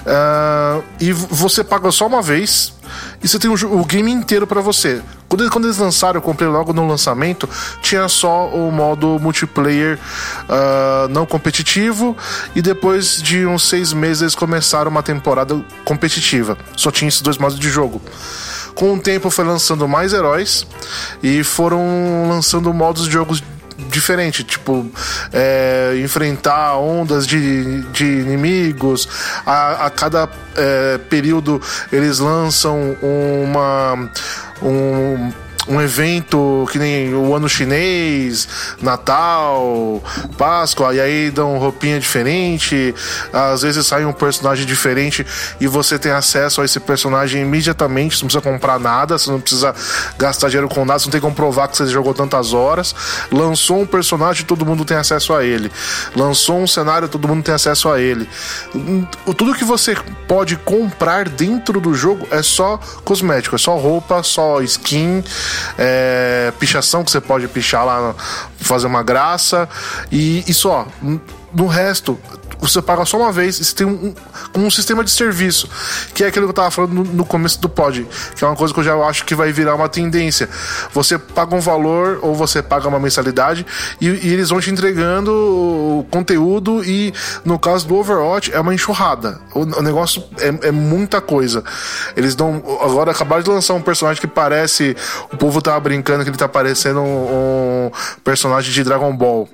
C: ah, e você paga só uma vez e você tem o, o game inteiro para você. Quando, quando, eles lançaram, eu comprei logo no lançamento, tinha só o modo multiplayer uh, não competitivo e depois de uns seis meses eles começaram uma temporada competitiva. Só tinha esses dois modos de jogo. Com o tempo foi lançando mais heróis e foram lançando modos de jogos diferente, tipo é, enfrentar ondas de, de inimigos. A, a cada é, período eles lançam uma um, um evento que nem o ano chinês, Natal, Páscoa, e aí dão roupinha diferente, às vezes sai um personagem diferente e você tem acesso a esse personagem imediatamente, você não precisa comprar nada, você não precisa gastar dinheiro com nada, você não tem como provar que você jogou tantas horas. Lançou um personagem, todo mundo tem acesso a ele. Lançou um cenário, todo mundo tem acesso a ele. Tudo que você pode comprar dentro do jogo é só cosmético, é só roupa, só skin, é, pichação que você pode pichar lá, fazer uma graça e, e só. No resto, você paga só uma vez e você tem um, um, sistema de serviço, que é aquilo que eu tava falando no, no, começo do pod, que é uma coisa que eu já acho que vai virar uma tendência. Você paga um valor ou você paga uma mensalidade e, e eles vão te entregando o conteúdo e no caso do Overwatch é uma enxurrada. O, o negócio é, é, muita coisa. Eles dão. Agora acabaram de lançar um personagem que parece. O povo tava brincando que ele tá parecendo um, um personagem de Dragon Ball.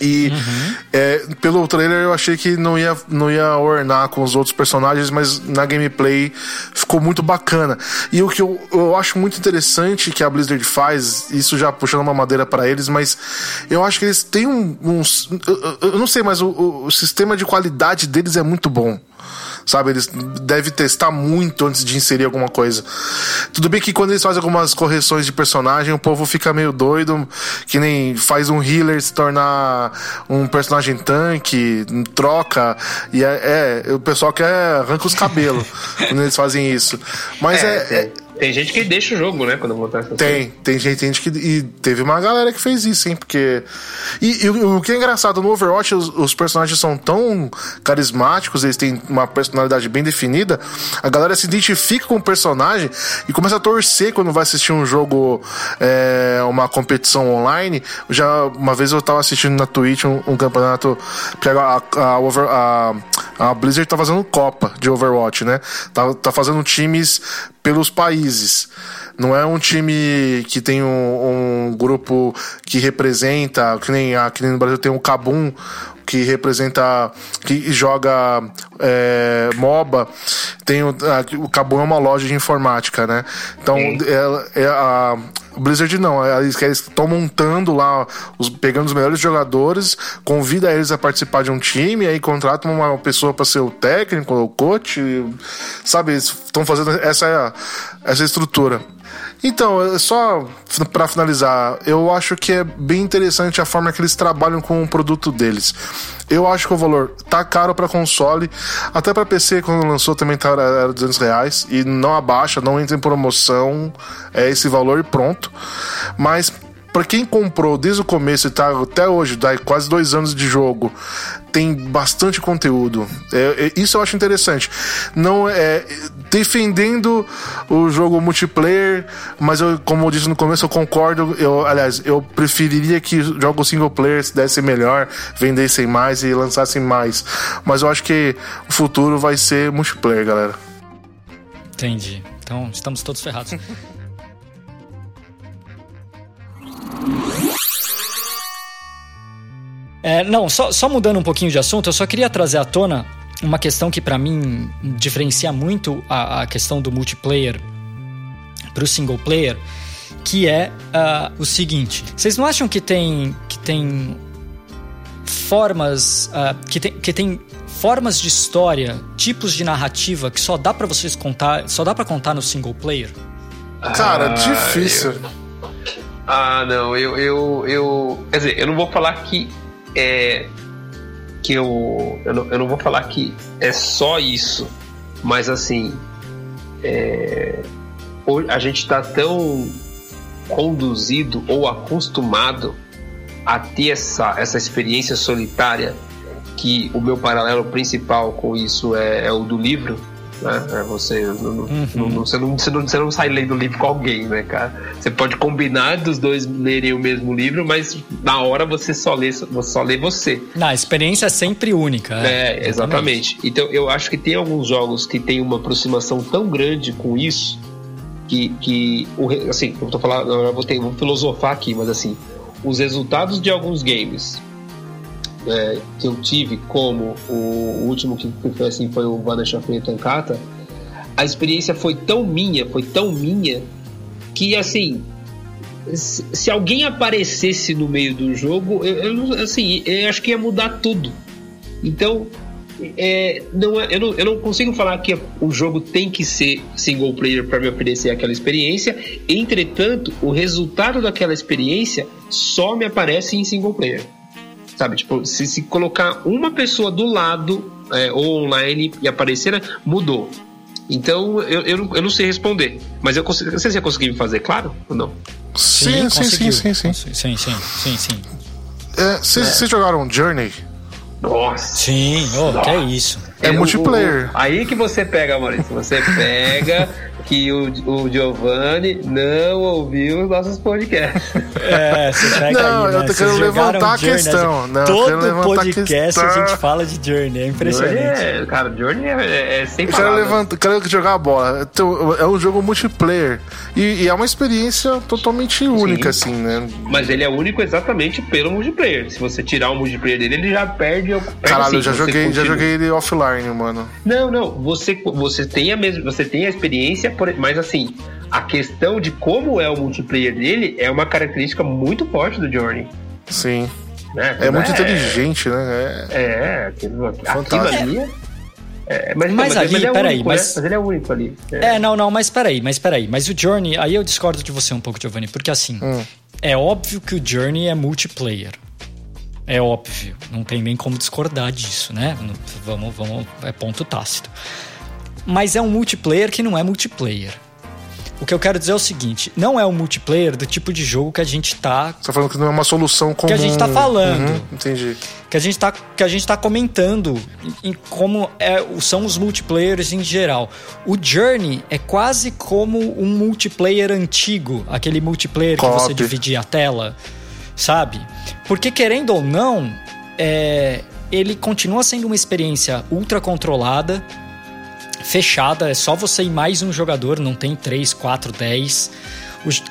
C: E uhum. é, pelo trailer eu achei que não ia, não ia ornar com os outros personagens, mas na gameplay ficou muito bacana. E o que eu, eu acho muito interessante que a Blizzard faz, isso já puxando uma madeira para eles, mas eu acho que eles têm um. um eu, eu, não sei, mas o, o sistema de qualidade deles é muito bom sabe? Eles devem testar muito antes de inserir alguma coisa. Tudo bem que quando eles fazem algumas correções de personagem, o povo fica meio doido, que nem faz um healer se tornar um personagem tanque, troca, e é, é o pessoal quer arranca os cabelos quando eles fazem isso. Mas é, é, é
A: tem gente que deixa o jogo, né? Quando voltar essa
C: Tem, tem gente, tem gente que. E teve uma galera que fez isso, hein? Porque. E, e o que é engraçado, no Overwatch os, os, personagens são tão carismáticos, eles têm uma personalidade bem definida. A galera se identifica com o personagem e começa a torcer quando vai assistir um jogo, é, uma competição online. Já uma vez eu tava assistindo na Twitch um, um campeonato. Que a, a, a, a, Blizzard tá fazendo Copa de Overwatch, né? Tá, tá fazendo times pelos países. Não é um time que tem um, um grupo que representa, que nem aqui no Brasil tem um Cabum, que representa, que joga é, MOBA, tem o, a, o Cabum é uma loja de informática, né? Então, é, é a, Blizzard não, eles estão montando lá, os, pegando os melhores jogadores, convida eles a participar de um time, aí contratam uma pessoa para ser o técnico, o coach, sabe? Estão fazendo essa, essa estrutura. Então, só para finalizar, eu acho que é bem interessante a forma que eles trabalham com o produto deles. Eu acho que o valor tá caro para console, até para PC quando lançou também tá, era 200 reais e não abaixa, não entra em promoção, é esse valor e pronto. Mas para quem comprou desde o começo e tá até hoje, dá quase dois anos de jogo, tem bastante conteúdo. É, é, isso eu acho interessante. Não é defendendo o jogo multiplayer, mas eu, como eu disse no começo, eu concordo. Eu, aliás, eu preferiria que jogos single player dessem melhor, vendessem mais e lançassem mais. Mas eu acho que o futuro vai ser multiplayer, galera.
B: Entendi. Então estamos todos ferrados. É, não, só, só mudando um pouquinho de assunto, eu só queria trazer à tona uma questão que para mim diferencia muito a, a questão do multiplayer para o single player, que é uh, o seguinte: vocês não acham que tem que tem formas uh, que, tem, que tem formas de história, tipos de narrativa que só dá para vocês contar, só dá para contar no single player?
C: Cara, ah, difícil.
A: Eu... Ah, não, eu, eu, eu. Quer dizer, eu não vou falar que é que eu, eu não, eu, não, vou falar que é só isso, mas assim, é, a gente está tão conduzido ou acostumado a ter essa, essa experiência solitária que o meu paralelo principal com isso é, é o do livro né? É, você, não, uhum. não, você, não, você, não, você não sai lendo livro com alguém, né, cara? Você pode combinar dos dois lerem o mesmo livro, mas na hora você só lê, só lê você.
B: Na experiência é sempre única.
A: É, é exatamente. Então eu acho que tem alguns jogos que tem uma aproximação tão grande com isso que, que o, assim, eu tô falando, eu vou, ter, vou filosofar aqui, mas assim, os resultados de alguns games é, que eu tive, como o, último que foi assim foi o Vanisha Tankata, a experiência foi tão minha, foi tão minha, que assim, se, se alguém aparecesse no meio do jogo, eu, eu, assim, eu acho que ia mudar tudo. Então, é, não, é, eu, não, eu não consigo falar que o jogo tem que ser single player para me oferecer aquela experiência. Entretanto, o resultado daquela experiência só me aparece em single player. Sabe, tipo, se, se colocar uma pessoa do lado é, ou online e aparecer, mudou. Então, eu, eu, não, eu não sei responder. Mas eu consigo, não sei se eu consegui me fazer claro ou não.
C: Sim, sim, sim, sim, sim.
B: Sim, sim, sim, sim.
C: Vocês é, é. jogaram Journey?
A: Nossa.
B: Sim, oh, que é isso.
C: É, é multiplayer.
A: O, o, aí que você pega, Maurício. Você pega que o, o Giovanni não ouviu os nossos podcasts.
B: É, você pega
C: Não,
B: aí, né?
C: eu tô querendo levantar a
B: Journey,
C: questão. Não,
B: todo podcast a, a, gente fala de Journey, é impressionante. Journey
A: é, cara, Journey é, é sem
C: eu quero, levantar, quero jogar a bola. Então, é um jogo multiplayer. E, e é uma experiência totalmente única, Sim. assim, né?
A: Mas ele é único exatamente pelo multiplayer. Se você tirar o multiplayer dele, ele já perde. perde
C: Caralho,
A: assim,
C: eu já joguei, já joguei ele offline, mano.
A: Não, não. Você, você, tem, a mesma, você tem a experiência mas assim, a questão de como é o multiplayer dele é uma característica muito forte do Journey.
C: Sim. Né? É, muito é, inteligente, né?
A: É, é aquilo, aquilo ali.
B: É, mas, mas, então, ali, mas é peraí,
A: único,
B: mas...
A: Né? mas ele é único ali.
B: É. é, não, não, mas peraí, mas peraí. Mas o Journey, aí eu discordo de você um pouco, Giovanni, porque assim, hum. é óbvio que o Journey é multiplayer. É óbvio, não tem nem como discordar disso, né? Vamos, vamos, é ponto tácito. Mas é um multiplayer que não é multiplayer. O que eu quero dizer é o seguinte: não é um multiplayer do tipo de jogo que a gente tá.
C: Você tá falando que não é uma solução comum.
B: Que a gente tá falando. Uhum,
C: entendi.
B: Que a gente tá, que a gente tá comentando em, em como é, são os multiplayers em geral. O Journey é quase como um multiplayer antigo, aquele multiplayer que você dividia a tela, sabe? Porque querendo ou não, é, ele continua sendo uma experiência ultra controlada fechada, é só você e mais um jogador, não tem 3, 4, 10.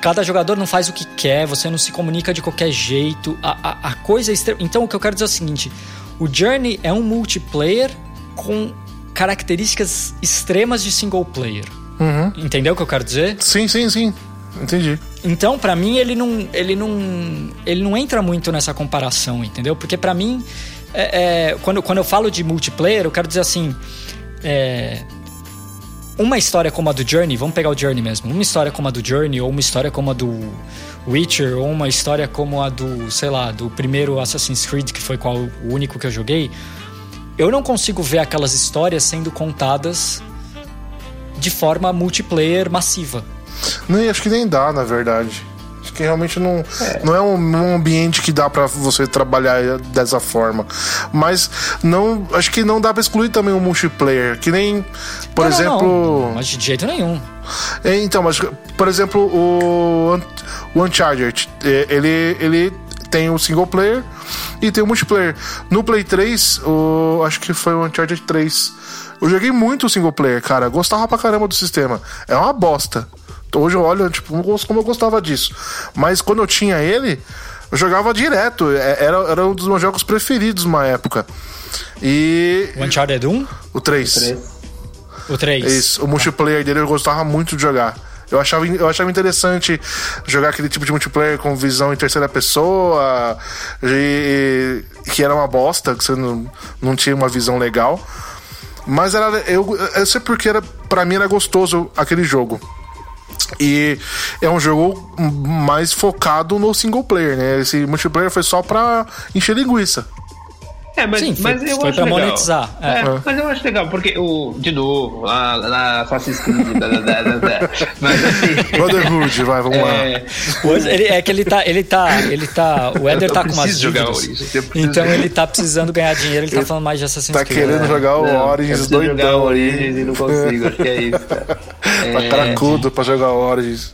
B: cada jogador não faz o que quer, você não se comunica de qualquer jeito. A, a, a coisa é extre... Então, o que eu quero dizer é o seguinte: o Journey é um multiplayer com características extremas de single player.
C: Uhum.
B: Entendeu o que eu quero dizer?
C: Sim, sim, sim. Entendi.
B: Então, para mim, ele não, ele não, ele não entra muito nessa comparação, entendeu? Porque para mim, é, é, quando, quando eu falo de multiplayer, eu quero dizer assim, é, uma história como a do Journey, vamos pegar o Journey mesmo, uma história como a do Journey, ou uma história como a do Witcher, ou uma história como a do, sei lá, do primeiro Assassin's Creed, que foi qual, o único que eu joguei, eu não consigo ver aquelas histórias sendo contadas de forma multiplayer massiva.
C: Nem, acho que nem dá, na verdade que realmente não é, não é um, um ambiente que dá para você trabalhar dessa forma. Mas não, acho que não dá para excluir também o multiplayer, que nem, por não, exemplo,
B: não, não. mas de jeito nenhum.
C: É, então, mas por exemplo, o, o Uncharted, é, ele ele tem o single player e tem o multiplayer. No Play 3, o, acho que foi o Uncharted 3. Eu joguei muito o single player, cara. Gostava pra caramba do sistema. É uma bosta. Hoje eu olho, tipo, como eu gostava disso. Mas quando eu tinha ele, eu jogava direto. É, era, era um dos meus jogos preferidos uma época. E.
B: O Uncharted 1?
C: O 3. O 3.
B: O 3.
C: Isso. O multiplayer dele eu gostava muito de jogar. Eu achava, eu achava interessante jogar aquele tipo de multiplayer com visão em terceira pessoa, e, que era uma bosta, que você não, não tinha uma visão legal. Mas era, eu, eu sei porque era, pra mim era gostoso aquele jogo. E é um jogo mais focado no single player, né? Esse multiplayer foi só pra encher linguiça.
A: É, mas,
B: Sim,
A: mas
B: foi,
A: eu
B: foi
A: acho
B: pra
A: legal.
B: monetizar.
A: É. É, mas eu acho legal, porque o. De novo, lá, lá Assassin's Creed. da, da, da, da, mas assim.
C: Brotherhood, vai, vamos é,
B: lá. Hoje, ele, é que ele tá. Ele tá. Ele tá. O Éder tá com umas dívidas. Então ele tá precisando ganhar dinheiro, ele tá falando mais de Assassin's
C: tá
B: Creed.
C: Tá querendo jogar o não, Origins doidão.
A: jogar o Origins e não consigo, acho que é isso, cara.
C: Tá é... cracudo pra jogar o Origins.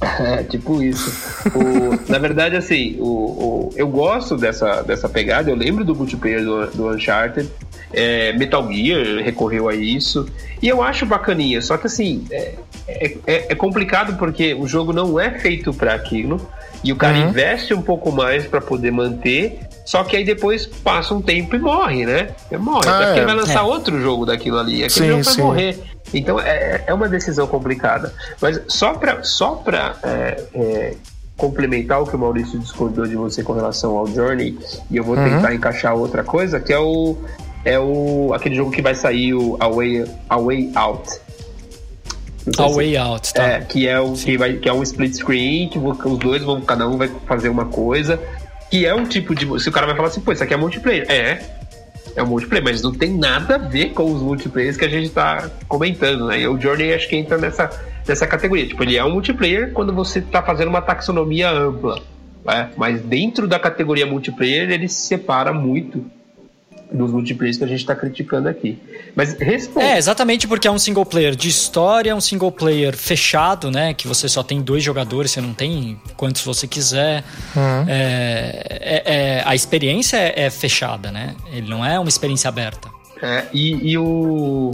A: É, tipo isso. O, na verdade, assim, o, o, eu gosto dessa, dessa pegada. Eu lembro do multiplayer do, do Uncharted. É, Metal Gear recorreu a isso. E eu acho bacaninha. Só que, assim, é, é, é complicado porque o jogo não é feito para aquilo. E o cara uhum. investe um pouco mais para poder manter. Só que aí depois passa um tempo e morre, né? Morre. Ah, porque ele vai é. lançar outro jogo daquilo ali. Aquele sim, jogo vai sim. morrer. Então é, é uma decisão complicada. Mas só para só pra, é, é, complementar o que o Maurício discordou de você com relação ao Journey e eu vou uhum. tentar encaixar outra coisa, que é o é o aquele jogo que vai sair o A Way, A Way Out.
B: A Way Out, tá.
A: É, que é o que, vai, que é um split screen, que os dois vão cada um vai fazer uma coisa, que é um tipo de se o cara vai falar assim, pô, isso aqui é multiplayer. É, é um multiplayer, mas não tem nada a ver com os multiplayers que a gente tá comentando, né? E o Journey acho que entra nessa, nessa categoria. Tipo, ele é um multiplayer quando você tá fazendo uma taxonomia ampla. Né? Mas dentro da categoria multiplayer, ele se separa muito dos multiplayers que a gente está criticando aqui. Mas responde.
B: É, exatamente porque é um single player de história, um single player fechado, né? Que você só tem dois jogadores, você não tem quantos você quiser. Uhum. É, é, é, a experiência é, é, fechada, né? Ele não é uma experiência aberta.
A: É, e, e o.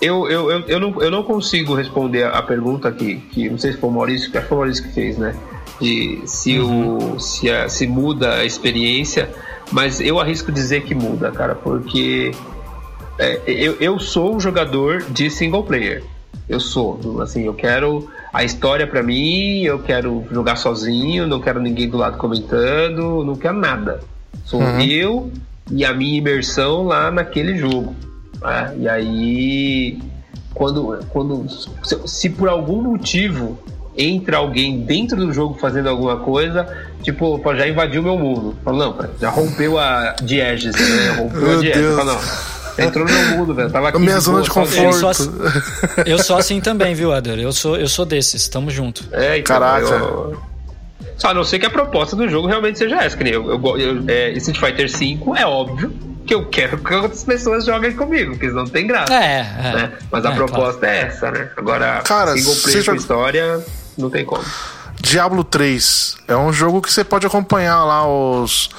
A: Eu, eu, eu, eu, não, eu não consigo responder a pergunta aqui, que não sei se foi o Maurício, que foi o Maurício que fez, né? De se, uhum. o, se, a, se muda a experiência mas eu arrisco dizer que muda, cara, porque é, eu, eu sou um jogador de single player. Eu sou, assim, eu quero a história para mim, eu quero jogar sozinho, não quero ninguém do lado comentando, não quero nada. Sou uhum. eu e a minha imersão lá naquele jogo. Né? E aí, quando, quando se, se por algum motivo entra alguém dentro do jogo fazendo alguma coisa, tipo, já invadiu meu mundo. Fala, não, já rompeu a Dieges, né? Rompeu meu a Dieges. Fala, não. Entrou no meu mundo, velho. Tava aqui.
C: Minha zona de conforto.
B: Eu sou, assim, eu sou assim também, viu, Eder? Eu sou, eu sou desses, tamo junto.
A: É, então, Caraca. Eu... Só a não ser que a proposta do jogo realmente seja essa. Que nem eu, eu, eu, é, Street Fighter V é óbvio que eu quero que outras pessoas joguem comigo, porque não tem graça.
B: É,
A: é né? Mas a é, proposta claro. é essa, né? Agora, Cara, single player com história não tem como.
C: Diablo 3 é um jogo que você pode acompanhar lá os,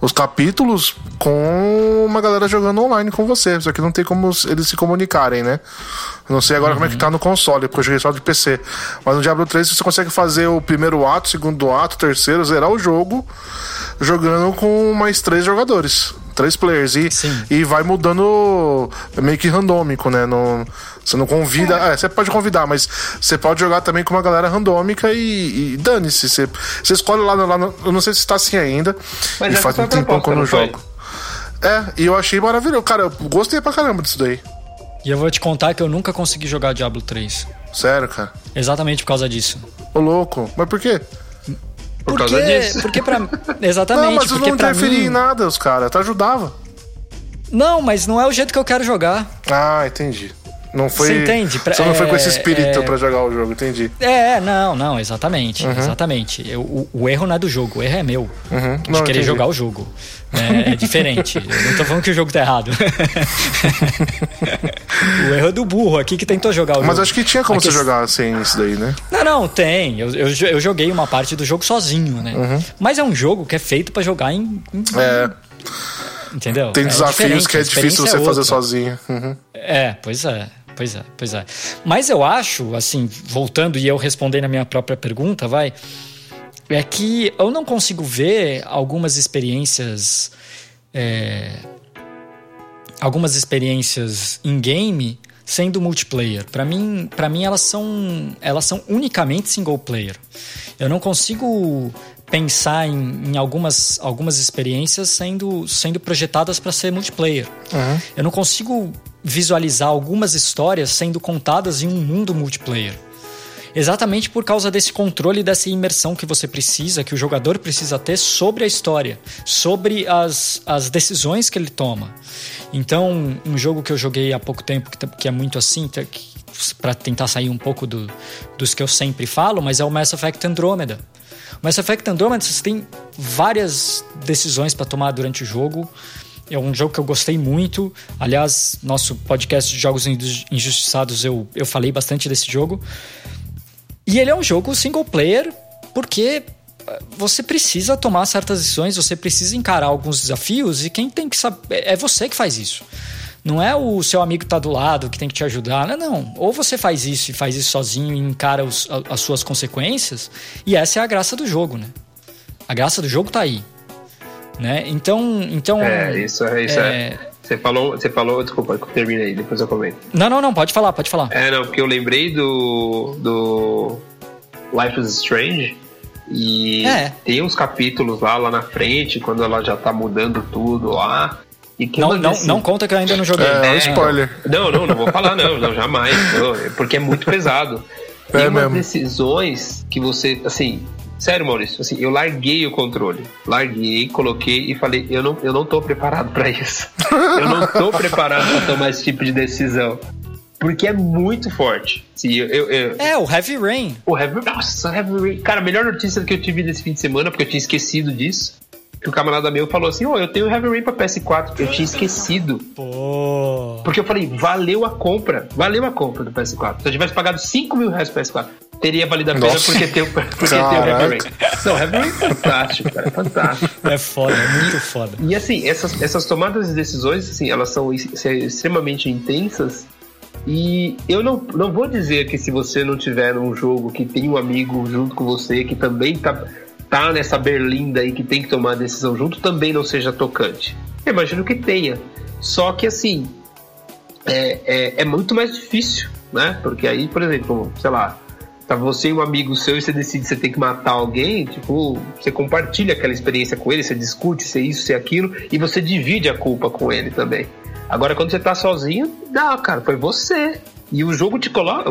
C: os capítulos com uma galera jogando online com você. Só que não tem como eles se comunicarem, né? Não sei agora uhum. como é que tá no console, porque eu joguei só de PC. Mas no Diablo 3 você consegue fazer o primeiro ato, segundo ato, terceiro, zerar o jogo jogando com mais três jogadores três players. E, e vai mudando meio que randômico, né? No, você não convida. É. É, você pode convidar, mas você pode jogar também com uma galera randômica e, e dane-se. Você, você escolhe lá, lá no, Eu não sei se está assim ainda. Mas e faz um tempão quando eu jogo. É, e eu achei maravilhoso. Cara, eu gostei pra caramba disso daí.
B: E eu vou te contar que eu nunca consegui jogar Diablo 3.
C: Sério, cara?
B: Exatamente por causa disso.
C: Ô, louco. Mas por quê?
A: Por porque, causa disso.
B: Porque pra. Exatamente. Não,
C: mas
B: porque
C: não interferia mim... em nada, os caras. Tu ajudava.
B: Não, mas não é o jeito que eu quero jogar.
C: Ah, entendi. Não foi.
B: Você entende?
C: Pra, Você não foi com esse é, espírito é, para jogar o jogo, entendi.
B: É, não, não, exatamente. Uhum. Exatamente. Eu, o, o, erro não é do jogo, o erro é meu. Uhum. De não, querer entendi. jogar o jogo. É, é diferente. Eu não tô falando que o jogo tá errado. o erro é do burro aqui que tentou jogar o
C: Mas
B: jogo.
C: acho que tinha como aqui... você jogar sem isso daí, né?
B: Não, não, tem. Eu, eu, eu joguei uma parte do jogo sozinho, né? Uhum. Mas é um jogo que é feito para jogar em. em...
C: É.
B: Entendeu?
C: Tem é desafios que é difícil você é fazer sozinho. Uhum.
B: É, pois é. Pois é, pois é. Mas eu acho, assim, voltando e eu respondendo na minha própria pergunta, vai, é que eu não consigo ver algumas experiências. É, algumas experiências em game sendo multiplayer. Para mim, para mim elas são elas são unicamente single player. Eu não consigo pensar em, em, algumas, algumas experiências sendo, sendo projetadas para ser multiplayer. Uhum. Eu não consigo visualizar algumas histórias sendo contadas em um mundo multiplayer. Exatamente por causa desse controle dessa imersão que você precisa, que o jogador precisa ter sobre a história, sobre as, as decisões que ele toma. Então, um jogo que eu joguei há pouco tempo, que, é muito assim, para tentar sair um pouco do, dos que eu sempre falo, mas é o Mass Effect Andromeda. O Mass Effect Andromeda, você tem várias decisões para tomar durante o jogo. É um jogo que eu gostei muito. Aliás, nosso podcast de Jogos Injustiçados, eu, eu falei bastante desse jogo. E ele é um jogo single player, porque eh, você precisa tomar certas decisões, você precisa encarar alguns desafios, e quem tem que saber. É você que faz isso. Não é o seu amigo que está do lado que tem que te ajudar. Não, não. Ou você faz isso e faz isso sozinho e encara os, as suas consequências. E essa é a graça do jogo, né? A graça do jogo está aí. Né? Então, então.
A: É, isso, é, isso é... é... Você falou, você falou, desculpa, terminei, depois eu comento.
B: Não, não, não, pode falar, pode falar.
A: É, não, porque eu lembrei do do Life is Strange E é. tem uns capítulos lá, lá na frente, quando ela já tá mudando tudo lá.
B: E que não, não, não conta que eu ainda não joguei.
C: É, é spoiler.
A: Não, não, não vou falar, não, não jamais. Não, porque é muito pesado. Tem é umas mesmo. decisões que você, assim, sério, Maurício, assim, eu larguei o controle. Larguei, coloquei e falei, eu não, eu não tô preparado para isso. eu não tô preparado para tomar esse tipo de decisão. Porque é muito forte. Sim, eu, eu, eu,
B: é, o Heavy Rain.
A: O Heavy Nossa, Heavy Rain. Cara, a melhor notícia que eu tive nesse fim de semana, porque eu tinha esquecido disso que um camarada meu falou assim: Ô, oh, eu tenho Heavy Rain pra PS4. Eu tinha esquecido. Pô. Porque eu falei: valeu a compra. Valeu a compra do PS4. Se eu tivesse pagado 5 mil reais pro PS4, teria valido a pena Nossa. porque tem, porque tem o Heavy Rain. Não, Heavy Rain é fantástico, cara. É fantástico.
B: É foda, é muito foda.
A: E assim, essas, essas tomadas de decisões, assim, elas são extremamente intensas. E eu não, não vou dizer que se você não tiver um jogo que tem um amigo junto com você que também tá tá nessa berlinda aí que tem que tomar a decisão junto também não seja tocante. Eu imagino que tenha. Só que assim, é, é, é, muito mais difícil, né? Porque aí, por exemplo, sei lá, tá você e um amigo seu e você decide que você tem que matar alguém, tipo, você compartilha aquela experiência com ele, você discute se isso, se aquilo, e você divide a culpa com ele também. Agora, quando você tá sozinho, não, cara, foi você. E o jogo te coloca,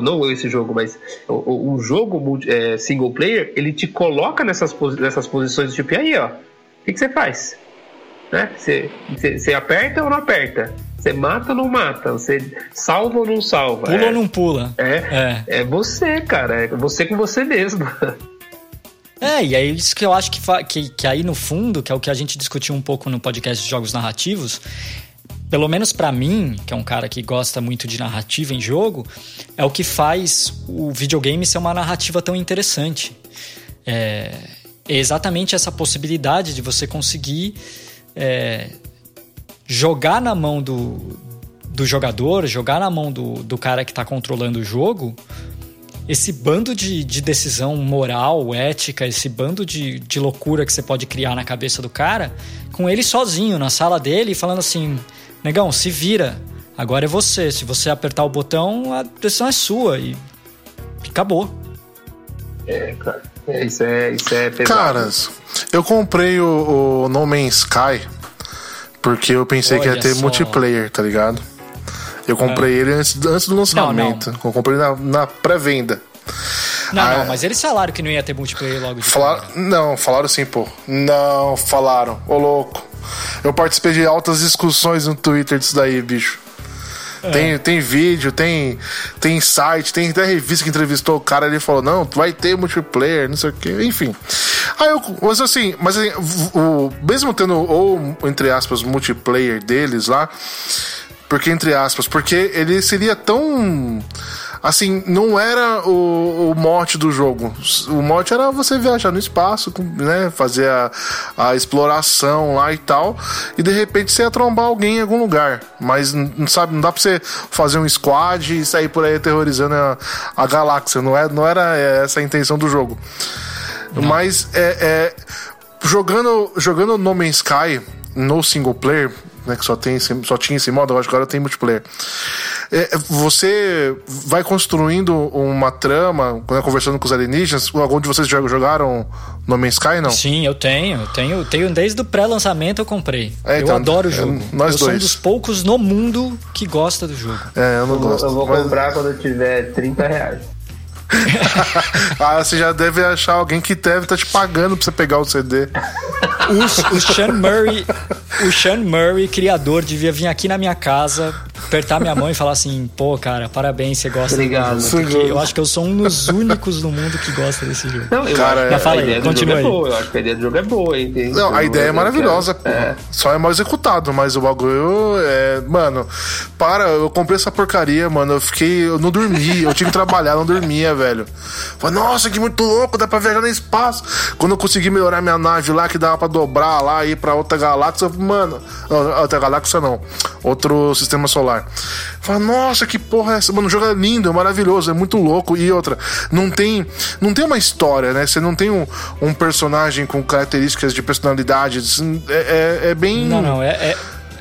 A: não esse jogo, mas o, o jogo é, single player, ele te coloca nessas, nessas posições, tipo, e aí, ó, o que, que você faz? Né? Você, você, você aperta ou não aperta? Você mata ou não mata? Você salva ou não salva?
B: Pula é, ou não pula?
A: É, é, é você, cara. É você com você mesmo.
B: É, e é isso que eu acho que, que, que aí no fundo, que é o que a gente discutiu um pouco no podcast de jogos narrativos, pelo menos para mim, que é um cara que gosta muito de narrativa em jogo, é o que faz o videogame ser uma narrativa tão interessante. É, é exatamente essa possibilidade de você conseguir é, jogar na mão do, do jogador, jogar na mão do, do cara que está controlando o jogo, esse bando de, de decisão moral, ética, esse bando de, de loucura que você pode criar na cabeça do cara, com ele sozinho na sala dele, falando assim: negão, se vira. Agora é você. Se você apertar o botão, a decisão é sua e acabou.
A: É, cara. É, isso é, isso é pesado.
C: Caras, eu comprei o, o No Man's Sky porque eu pensei Olha que ia ter só. multiplayer, tá ligado? Eu comprei é. ele antes, antes do lançamento. Não, não. Eu comprei na, na pré-venda.
B: Não, ah, não, mas eles falaram que não ia ter multiplayer logo de
C: falar, Não, falaram sim, pô. Não, falaram. Ô, louco. Eu participei de altas discussões no Twitter disso daí, bicho. É. Tem, tem vídeo, tem, tem site, tem até revista que entrevistou o cara ele falou: não, vai ter multiplayer, não sei o que, enfim. Aí eu, mas assim, mas assim, o, mesmo tendo, ou entre aspas, multiplayer deles lá, porque entre aspas, porque ele seria tão assim, não era o, o mote do jogo. O mote era você viajar no espaço, né? Fazer a, a exploração lá e tal. E de repente você ia trombar alguém em algum lugar. Mas não sabe, não dá pra você fazer um squad e sair por aí aterrorizando a, a galáxia. Não, é, não era essa a intenção do jogo. Não. Mas é, é, jogando, jogando No Man's Sky no single player, né, que só, tem, só tinha esse modo, eu acho que agora tem multiplayer. É, você vai construindo uma trama, né, conversando com os alienígenas. Algum de vocês já jogaram No Man's Sky, não?
B: Sim, eu tenho. Tenho, tenho desde o pré-lançamento eu comprei. É, então, eu adoro o jogo. É, nós eu dois. sou um dos poucos no mundo que gosta do jogo.
C: É, eu não
A: eu
C: gosto.
A: Eu vou mas... comprar quando eu tiver 30 reais.
C: ah, você já deve achar alguém que deve estar tá te pagando pra você pegar o CD.
B: O, o Sean Murray, o Sean Murray, criador, devia vir aqui na minha casa apertar minha mão e falar assim, pô, cara, parabéns, você gosta
A: Obrigado.
B: Jogo, porque eu acho que eu sou um dos únicos no mundo que gosta desse jogo.
A: Não, eu
C: cara,
A: já falei, continua aí. É boa, eu acho que a ideia do jogo é boa, entende?
C: Não, a ideia é maravilhosa. É. Só é mal executado, mas o bagulho é. Mano, para, eu comprei essa porcaria, mano. Eu fiquei. Eu não dormi, eu tive que trabalhar, não dormia, velho. Falei, nossa, que muito louco, dá pra viajar no espaço. Quando eu consegui melhorar minha nave lá, que dava pra dobrar lá e ir pra outra galáxia, mano. Outra galáxia não. Outro sistema solar. Fala, nossa, que porra é essa? Mano, o jogo é lindo, é maravilhoso, é muito louco. E outra, não tem, não tem uma história, né? Você não tem um, um personagem com características de personalidade. É, é, é bem.
B: Não, não, é, é,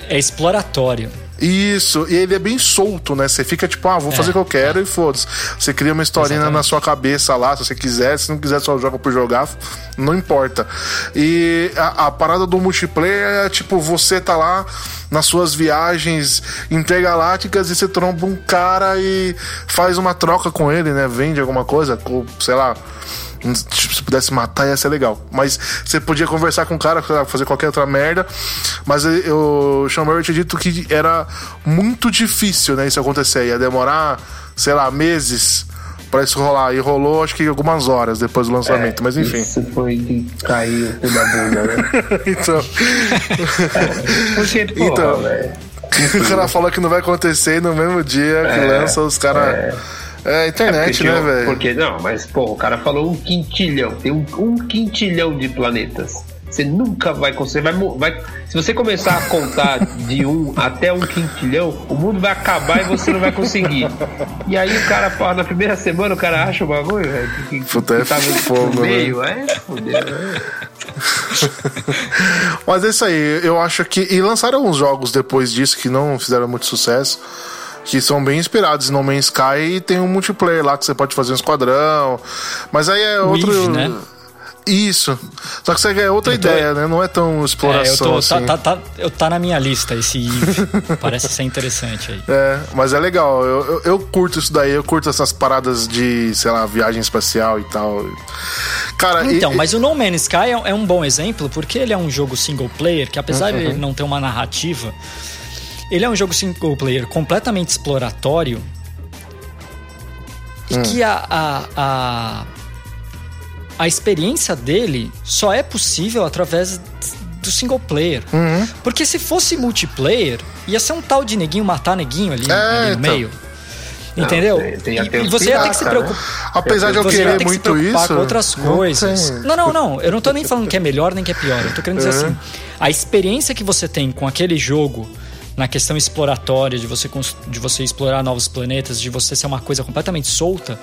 B: é exploratório.
C: Isso, e ele é bem solto, né? Você fica tipo, ah, vou fazer o que eu quero e foda-se. Você cria uma historinha
B: Exatamente.
C: na sua cabeça lá, se você quiser, se não quiser só joga por jogar, não importa. E a, a parada do multiplayer é tipo, você tá lá nas suas viagens intergalácticas e você tromba um cara e faz uma troca com ele, né? Vende alguma coisa, sei lá. Tipo, se pudesse matar ia ser legal. Mas você podia conversar com o cara, fazer qualquer outra merda. Mas eu, o Sean Murray tinha dito que era muito difícil, né? Isso acontecer. Ia demorar, sei lá, meses pra isso rolar. E rolou, acho que algumas horas depois do lançamento. mas enfim.
A: Isso foi de cair o da bunda, né?
C: então.
A: Porque, porra,
C: Então.
A: velho.
C: o cara falou que não vai acontecer e no mesmo dia que lança, os caras. É, internet,
A: Porque,
C: né, velho?
A: porque, não, mas, pô, o cara falou um quintilhão. Tem um, um quintilhão de planetas. Você nunca vai conseguir. Vai, vai, se você começar a contar de um até um quintilhão, o mundo vai acabar e você não vai conseguir. E aí o cara, pô, na primeira semana o cara acha o bagulho, velho. Que, que,
C: Puta, é
A: que tava
C: fogo,
A: no meio. É, fudeu, né?
C: Mas é isso aí, eu acho que. E lançaram alguns jogos depois disso que não fizeram muito sucesso. Que são bem inspirados em No Man's Sky e tem um multiplayer lá que você pode fazer um esquadrão. Mas aí é outro.
B: Eve, né?
C: Isso. Só que isso é outra
B: tô-
C: ideia, né? Não é tão
B: É, eu
C: exploração
B: tô,
C: assim.
B: tá, tá, tá- eu tá na minha lista esse Eve. Parece ser interessante aí.
C: É, mas é legal. Eu, eu, eu curto isso daí, eu curto essas paradas de, sei lá, viagem espacial e tal. Cara,
B: Então,
C: e-
B: mas o No Man's Sky é, é um bom exemplo porque ele é um jogo single player que, apesar
C: Uhum.
B: de ele não ter uma narrativa, ele é um jogo single player completamente exploratório e
C: Hum.
B: que a, a, a, a experiência dele só é possível através do single player.
C: Uhum.
B: Porque se fosse multiplayer, ia ser um tal de neguinho matar neguinho ali,
C: É,
B: ali no
C: então.
B: meio. Entendeu?
A: tem- tem
B: e, e você ia ter que se
A: pirata, né?
B: preocupar.
C: apesar de eu querer
B: ter que se
C: muito
B: preocupar
C: isso.
B: com outras coisas. Não, não, não. Eu não tô nem falando que é melhor nem que é pior. Eu tô querendo dizer
C: Uhum.
B: assim: a experiência que você tem com aquele jogo na questão exploratória, de você, de você explorar novos planetas, de você ser uma coisa completamente solta,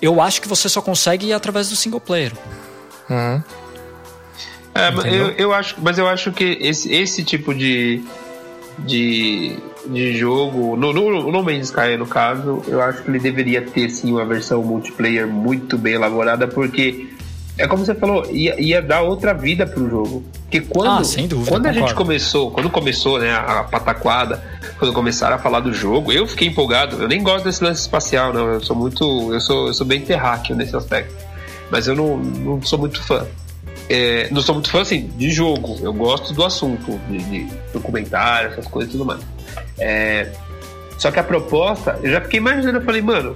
B: eu acho que você só consegue ir através do single player.
A: É, mas
B: Entendeu?
A: eu, eu acho, mas eu acho que esse, esse tipo de, de, de jogo, no, no, no Man's Sky no caso, eu acho que ele deveria ter sim uma versão multiplayer muito bem elaborada, porque é como você falou, ia, ia dar outra vida pro jogo. Porque quando,
B: Ah, sem dúvida,
A: quando a gente
B: concordo.
A: começou, quando começou né, a pataquada, quando começaram a falar do jogo, eu fiquei empolgado. Eu nem gosto desse lance espacial, não. Eu sou muito. Eu sou, eu sou bem terráqueo nesse aspecto. Mas eu não, não sou muito fã. É, não sou muito fã assim de jogo. Eu gosto do assunto, de, de documentário, essas coisas e tudo mais. É, só que a proposta, eu já fiquei imaginando, eu falei, mano,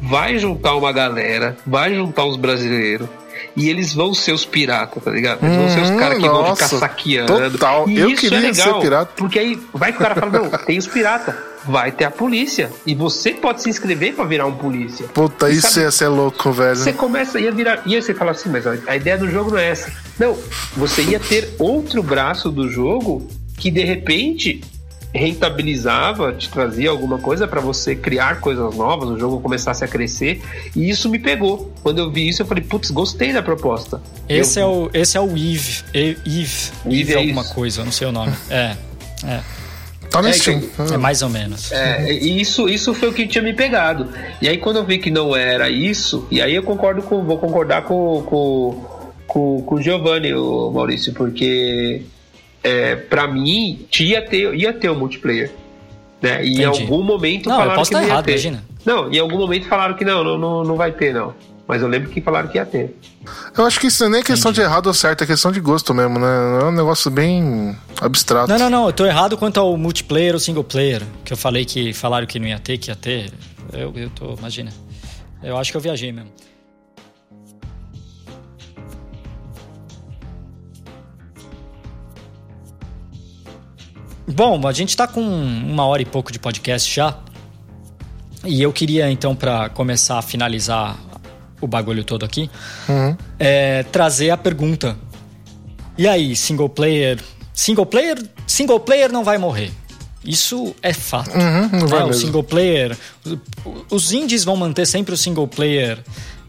A: vai juntar uma galera, vai juntar uns brasileiros. E eles vão ser os piratas, tá ligado? Eles vão ser os
C: Hum,
A: caras que vão ficar saqueando.
C: total.
A: E
C: Eu
A: isso
C: queria
A: é legal,
C: ser pirata.
A: Porque aí vai que o cara fala, não, tem os piratas. Vai ter a polícia. E você pode se inscrever pra virar um polícia.
C: Puta,
A: E
C: isso
A: sabe-
C: ia ser louco, velho.
A: você começa ia virar. E aí você fala assim, mas a, a ideia do jogo não é essa. Não, você ia ter outro braço do jogo que de repente rentabilizava, te trazia alguma coisa para você criar coisas novas, o jogo começasse a crescer. E isso me pegou. Quando eu vi isso, eu falei, putz, gostei da proposta.
B: Esse,
A: Eu-
B: é, o, esse é o Eve. Eve.
A: Eve
B: Eve
A: é
B: alguma
A: isso.
B: coisa, não sei o nome. É. É,
C: Tá no
A: É,
C: Steam.
B: é mais ou menos.
A: É, e isso, isso foi o que tinha me pegado. E aí quando eu vi que não era isso, e aí eu concordo com, vou concordar com, com, com, com o Giovanni, o Maurício, porque é, para mim ia ter, ia ter o multiplayer. Né? E em
B: Entendi.
A: algum momento
B: Não, eu
A: falaram
B: posso
A: que
B: estar
A: não ia
B: errado,
A: ter.
B: imagina.
A: Não, em algum momento falaram que não, não, não, não vai ter, não. Mas eu lembro que falaram que ia ter.
C: Eu acho que isso nem é questão de errado ou certo, é questão de gosto mesmo, né? É um negócio bem abstrato.
B: Não, não, não. Eu tô errado quanto ao multiplayer ou single player. Que eu falei que falaram que não ia ter, que ia ter. Eu, eu tô, imagina. Eu acho que eu viajei mesmo. Bom, a gente tá com uma hora e pouco de podcast já. E eu queria, então, para começar a finalizar o bagulho todo aqui,
C: Uhum.
B: é, trazer a pergunta. E aí, single player. Single player, single player não vai morrer. Isso é fato.
C: Uhum, não vai
B: Né, o single player. Os indies vão manter sempre o single player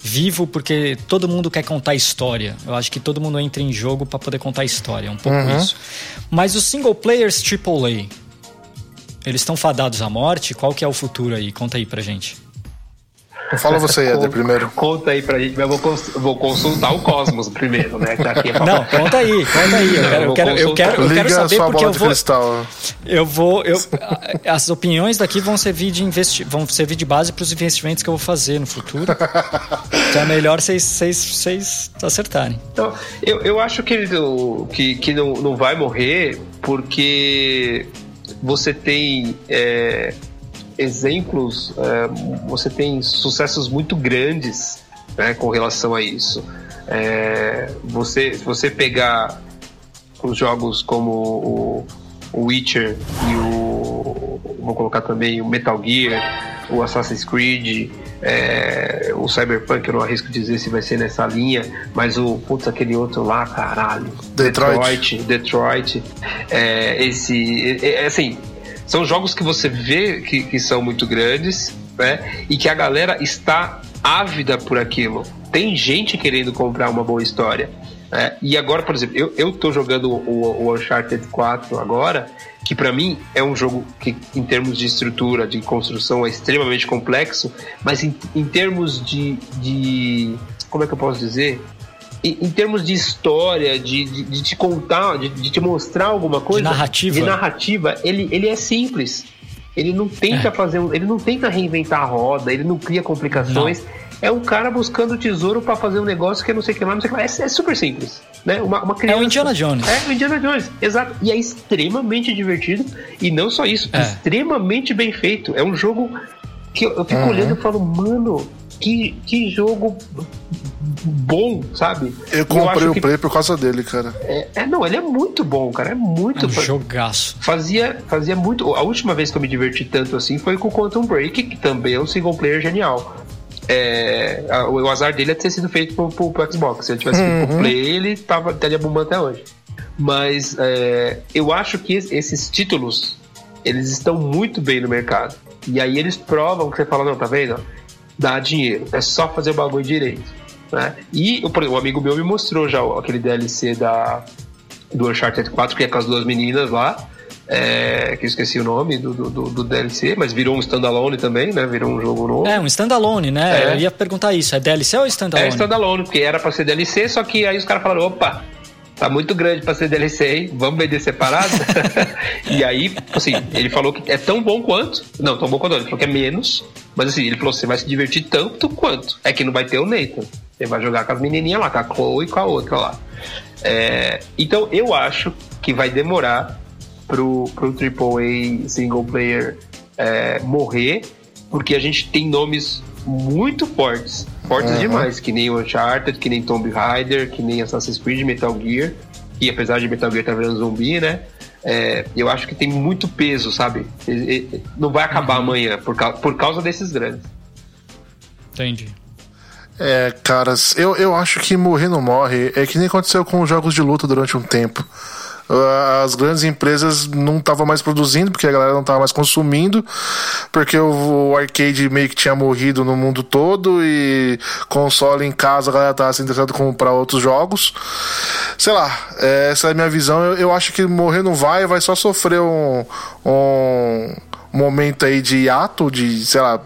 B: vivo porque todo mundo quer contar história. Eu acho que todo mundo entra em jogo para poder contar história. É um pouco
C: Uhum.
B: isso. Mas os single players AAA, Eles estão fadados à morte? Qual que é o futuro aí? Conta aí pra gente.
C: Fala você, Eder, primeiro.
A: Conta aí pra gente, mas eu vou, vou consultar o Cosmos primeiro, né?
B: É Não, conta aí, conta aí. Eu quero, eu quero, eu quero, eu quero saber porque eu vou. Cristal. Eu vou. Eu, as opiniões daqui vão servir de, investi vão servir de base para os investimentos que eu vou fazer no futuro. então é melhor vocês acertarem.
A: Então, eu, eu acho que, que, que não, não vai morrer porque você tem. É, exemplos, é, você tem sucessos muito grandes né, com relação a isso. É, você, se você pegar os jogos como o, o Witcher e o. Vou colocar também o Metal Gear, o Assassin's Creed, é, o Cyberpunk, eu não arrisco dizer se vai ser nessa linha, mas o putz, aquele outro lá, caralho.
C: Detroit.
A: Detroit. Detroit é, esse. É, é assim, são jogos que você vê que, que são muito grandes, né? E que a galera está ávida por aquilo. Tem gente querendo comprar uma boa história. Né? E agora, por exemplo, eu, eu tô jogando o, o Uncharted 4 agora, que para mim é um jogo que, em termos de estrutura, de construção, é extremamente complexo, mas em, em termos de, de. Como é que eu posso dizer? Em, termos de história, de, de, de te contar, de, de, te mostrar alguma coisa.
B: De narrativa.
A: De narrativa, ele, ele é simples. Ele não tenta é. fazer, ele não tenta reinventar a roda, ele não cria complicações. Não. É um cara buscando tesouro para fazer um negócio que é não sei o que lá, não sei o que lá. É, é super simples. Né? Uma, uma criança,
B: é o Indiana Jones.
A: É o Indiana Jones, exato. E é extremamente divertido. E não só isso, é. extremamente bem feito. É um jogo que eu, eu fico uhum. olhando e falo, mano, que, que jogo bom, sabe?
C: Eu comprei eu o Play por causa dele, cara.
A: É, é, não, ele é muito bom, cara. É muito. É um
B: jogaço.
A: Fazia, fazia muito. A última vez que eu me diverti tanto assim foi com o Quantum Break, que também é um single player genial. É, a, o azar dele é ter sido feito pro, pro, pro Xbox. Se ele tivesse uhum. feito pro Play, ele tava, estaria bombando até hoje. Mas é, eu acho que esses títulos eles estão muito bem no mercado. E aí eles provam que você fala, não, tá vendo? Dá dinheiro. É só fazer o bagulho direito. Né? E o, um amigo meu me mostrou já aquele DLC da, do Uncharted 4, que é com as duas meninas lá. É, que eu esqueci o nome do, do, do, DLC, mas virou um standalone também, né? Virou um jogo novo.
B: É, um standalone, né? É. Eu ia perguntar isso, é DLC ou standalone?
A: É standalone, porque era pra ser DLC, só que aí os caras falaram, opa, tá muito grande pra ser DLC, hein? Vamos vender separado? e aí, assim, ele falou que é tão bom quanto. Não, tão bom quanto, ele falou que é menos. Mas assim, ele falou você vai se divertir tanto quanto. É que não vai ter o Nathan. Você vai jogar com as menininhas lá, com a Chloe e com a outra lá. É, então eu acho que vai demorar pro, pro AAA single player é, morrer, porque a gente tem nomes muito fortes, fortes uhum. demais, que nem Uncharted, que nem Tomb Raider, que nem Assassin's Creed, Metal Gear, e apesar de Metal Gear estar tá virando zumbi, né? É, eu acho que tem muito peso, sabe? Não vai acabar uhum. amanhã por, por causa desses grandes.
B: Entendi.
C: É, caras, eu, eu acho que morrer não morre. É que nem aconteceu com os jogos de luta durante um tempo. As grandes empresas não estavam mais produzindo, porque a galera não estava mais consumindo, porque o, arcade meio que tinha morrido no mundo todo e console em casa a galera estava se interessando em comprar outros jogos. Sei lá, essa é a minha visão. Eu, eu acho que morrer não vai, vai só sofrer um, um momento aí de ato, de, sei lá.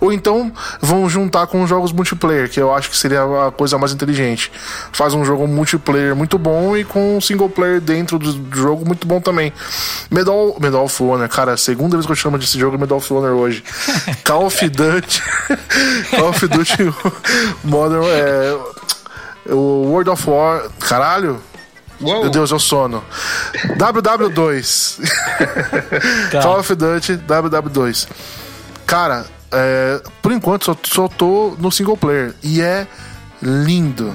C: Ou então vão juntar com jogos multiplayer, que eu acho que seria a coisa mais inteligente. Faz um jogo multiplayer muito bom e com um single player dentro do jogo muito bom também. Medal, Medal of Honor, cara, segunda vez que eu chamo desse jogo é Medal of Honor hoje. Call of Duty. Call of Duty Modern. É, o World of War. Caralho! Uou. Meu Deus, eu sono. WW2. Tá. Call of Duty WW2. Cara, é, por enquanto só, só tô no single player. E é lindo.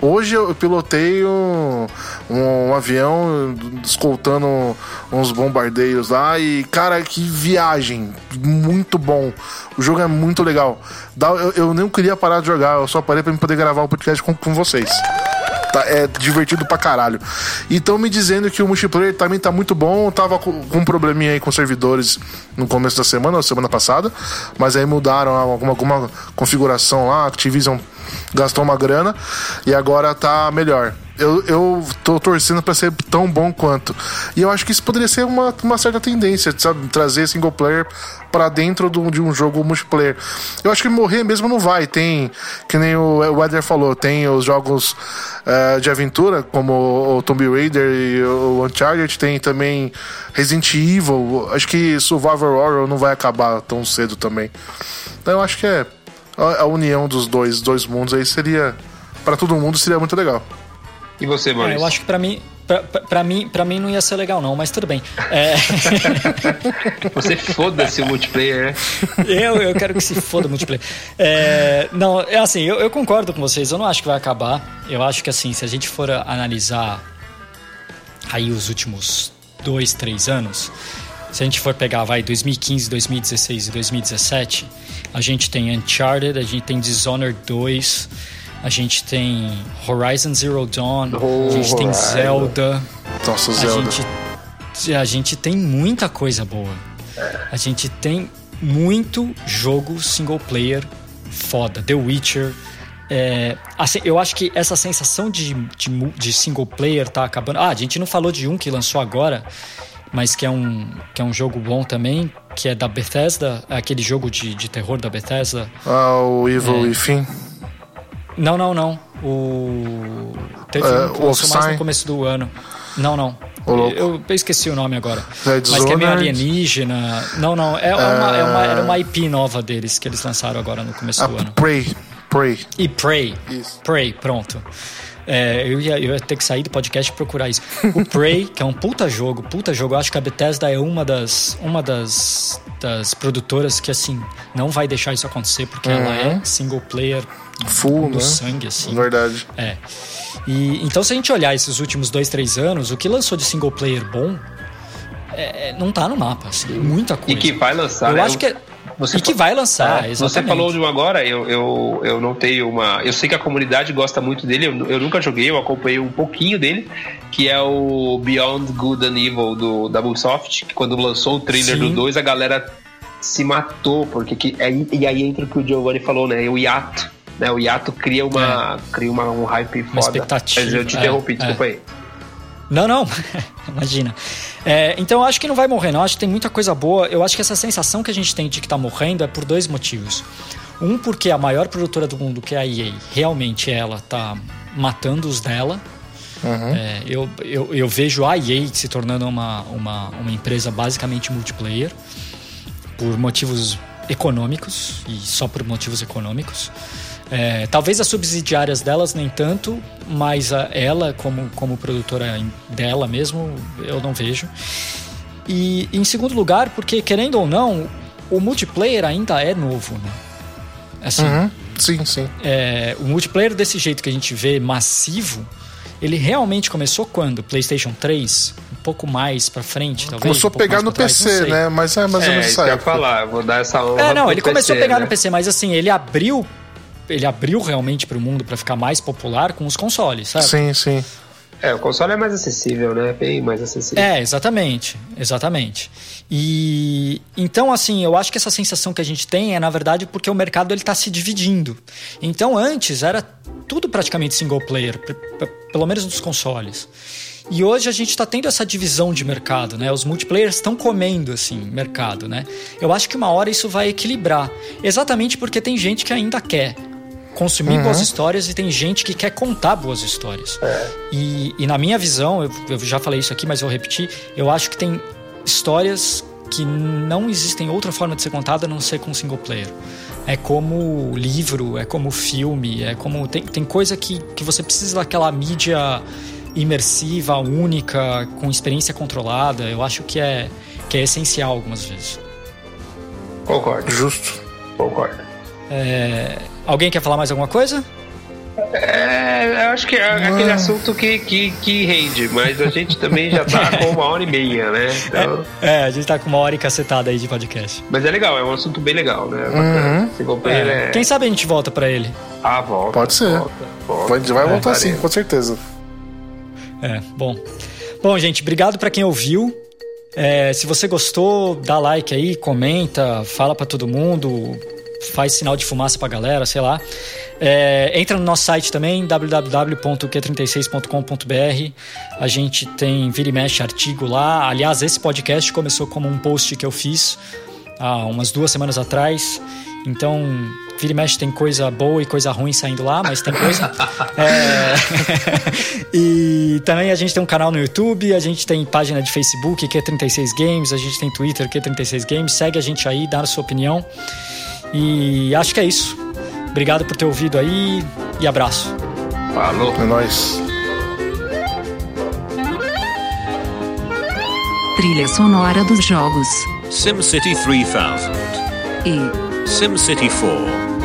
C: Hoje eu pilotei um, um, um, avião escoltando uns bombardeios lá e, cara, que viagem! Muito bom. O jogo é muito legal. Eu, eu nem queria parar de jogar, eu só parei pra poder gravar o podcast com, com vocês. Tá, é divertido pra caralho. E me dizendo que o multiplayer também tá muito bom. Tava com, um probleminha aí com servidores no começo da semana, ou semana passada. Mas aí mudaram alguma, alguma configuração lá. Activision gastou uma grana e agora tá melhor. Eu, eu tô torcendo para ser tão bom quanto. E eu acho que isso poderia ser uma, uma certa tendência, sabe? Trazer single player para dentro do, de um jogo multiplayer. Eu acho que morrer mesmo não vai. Tem, que nem o Weather falou, tem os jogos uh, de aventura, como o Tomb Raider e o Uncharted, tem também Resident Evil. Acho que Survivor Horror não vai acabar tão cedo também. Então eu acho que é a, a união dos dois, dois mundos aí seria. para todo mundo seria muito legal.
A: E você, Maurício?
B: É, eu acho que para mim, pra, pra, mim, pra mim não ia ser legal, não, mas tudo bem. É...
A: você foda-se o multiplayer, né?
B: Eu, eu quero que se foda o multiplayer. É, não, é assim, eu, eu concordo com vocês, eu não acho que vai acabar. Eu acho que assim, se a gente for analisar aí os últimos dois, três anos, se a gente for pegar, vai, 2015, 2016 e 2017, a gente tem Uncharted, a gente tem Dishonored 2, a gente tem Horizon Zero Dawn, oh, a gente tem Zelda.
C: Nossa, Zelda.
B: A gente, a gente tem muita coisa boa. A gente tem muito jogo single player foda. The Witcher. É, assim, eu acho que essa sensação de, de, de, single player tá acabando. Ah, a gente não falou de um que lançou agora, mas que é um, que é um jogo bom também, que é da Bethesda, aquele jogo de, de terror da Bethesda.
C: Ah, o Evil é, Within.
B: Não, não, não. O. Teve uh, um que lançou mais no começo do ano. Não, não. Eu, eu, esqueci o nome agora. Mas que é meio alienígena. Não, não. É, uma, é uma, era uma IP nova deles que eles lançaram agora no começo
C: ah,
B: do ano.
C: Prey. Prey.
B: E Prey. Isso. Prey, pronto. É, eu, ia, eu ia ter que sair do podcast e procurar isso. O Prey, que é um puta jogo, puta jogo. Eu acho que a Bethesda é uma das, uma das, das produtoras que, assim, não vai deixar isso acontecer, porque uhum. ela é single player
C: Full,
B: no
C: né?
B: sangue, assim.
C: Verdade.
B: É. E, então, se a gente olhar esses últimos dois, três anos, o que lançou de single player bom é, não tá no mapa, assim, muita coisa.
A: E que vai lançar.
B: Eu né? acho que é... Você e que vai lançar,
A: é, Você falou de um agora, eu, eu, eu não tenho uma. Eu sei que a comunidade gosta muito dele, eu, eu nunca joguei, eu acompanhei um pouquinho dele, que é o Beyond Good and Evil do, da Ubisoft, que quando lançou o trailer Sim. do 2, a galera se matou, porque que, é, e aí entra o que o Giovanni falou, né? O hiato né? O hiato cria uma, é. cria uma, um hype foda. Uma
B: expectativa.
A: Mas eu te interrompi, é, desculpa é. aí.
B: Não, não, imagina. É, então eu acho que não vai morrer, não. Eu acho que tem muita coisa boa. Eu acho que essa sensação que a gente tem de que tá morrendo é por dois motivos. Um, porque a maior produtora do mundo, que é a EA, realmente ela tá matando os dela. Uhum. É, eu, eu, eu, vejo a EA se tornando uma, uma, uma empresa basicamente multiplayer por motivos econômicos e só por motivos econômicos. É, talvez as subsidiárias delas nem tanto, mas a, ela, como, como produtora dela mesmo, eu não vejo. E em segundo lugar, porque querendo ou não, o multiplayer ainda é novo, né?
C: Assim, uhum. Sim, sim.
B: É, o multiplayer desse jeito que a gente vê massivo, ele realmente começou quando? PlayStation 3? Um pouco mais pra frente, talvez?
C: Começou
B: um
C: a pegar no PC, né? Mas é mais ou menos
A: isso. É, falar, vou dar essa honra
B: É, não, ele PC, começou a pegar né? no PC, mas assim, ele abriu ele abriu realmente para o mundo para ficar mais popular com os consoles, sabe?
C: Sim, sim.
A: É, o console é mais acessível, né? Bem mais acessível.
B: É, exatamente. Exatamente. E então, assim, eu acho que essa sensação que a gente tem é, na verdade, porque o mercado ele está se dividindo. Então, antes era tudo praticamente single player, pelo menos nos consoles. E hoje a gente está tendo essa divisão de mercado, né? Os multiplayers estão comendo assim mercado, né? Eu acho que uma hora isso vai equilibrar, exatamente porque tem gente que ainda quer consumir uhum. boas histórias e tem gente que quer contar boas histórias. É. E, e, na minha visão, eu, eu, já falei isso aqui, mas eu repetir, eu acho que tem histórias que não existem outra forma de ser contada a não ser com single player. É como livro, é como filme, é como. Tem, tem coisa que, que você precisa daquela mídia imersiva, única, com experiência controlada. Eu acho que é, que é essencial algumas vezes.
A: Concordo.
C: Justo.
A: Concordo.
B: É, Alguém quer falar mais alguma coisa?
A: É, eu acho que é aquele assunto que, que, que rende, mas a gente também já tá com uma hora e meia, né?
B: Então... É, é, a gente tá com uma hora e cacetada aí de podcast.
A: Mas é legal, é um assunto bem legal, né?
B: Uhum. É. É... Quem sabe a gente volta pra ele?
A: Ah, volta.
C: Pode ser. Volta, volta. Vai, vai voltar sim, com certeza.
B: É, bom. Bom, gente, obrigado para quem ouviu. É, se você gostou, dá like aí, comenta, fala para todo mundo faz sinal de fumaça pra galera, sei lá. É, entra no nosso site também, www.q36.com.br. A gente tem vira e mexe artigo lá. Aliás, esse podcast começou como um post que eu fiz há umas duas semanas atrás. Então, vira e mexe tem coisa boa e coisa ruim saindo lá, mas tem coisa. é... e também a gente tem um canal no YouTube, a gente tem página de Facebook, Q36 Games, a gente tem Twitter, Q36 Games. Segue a gente aí, dá a sua opinião. E acho que é isso. Obrigado por ter ouvido aí e abraço.
C: Falou. É nóis.
D: Trilha sonora dos jogos
E: SimCity 3000
D: e
E: SimCity 4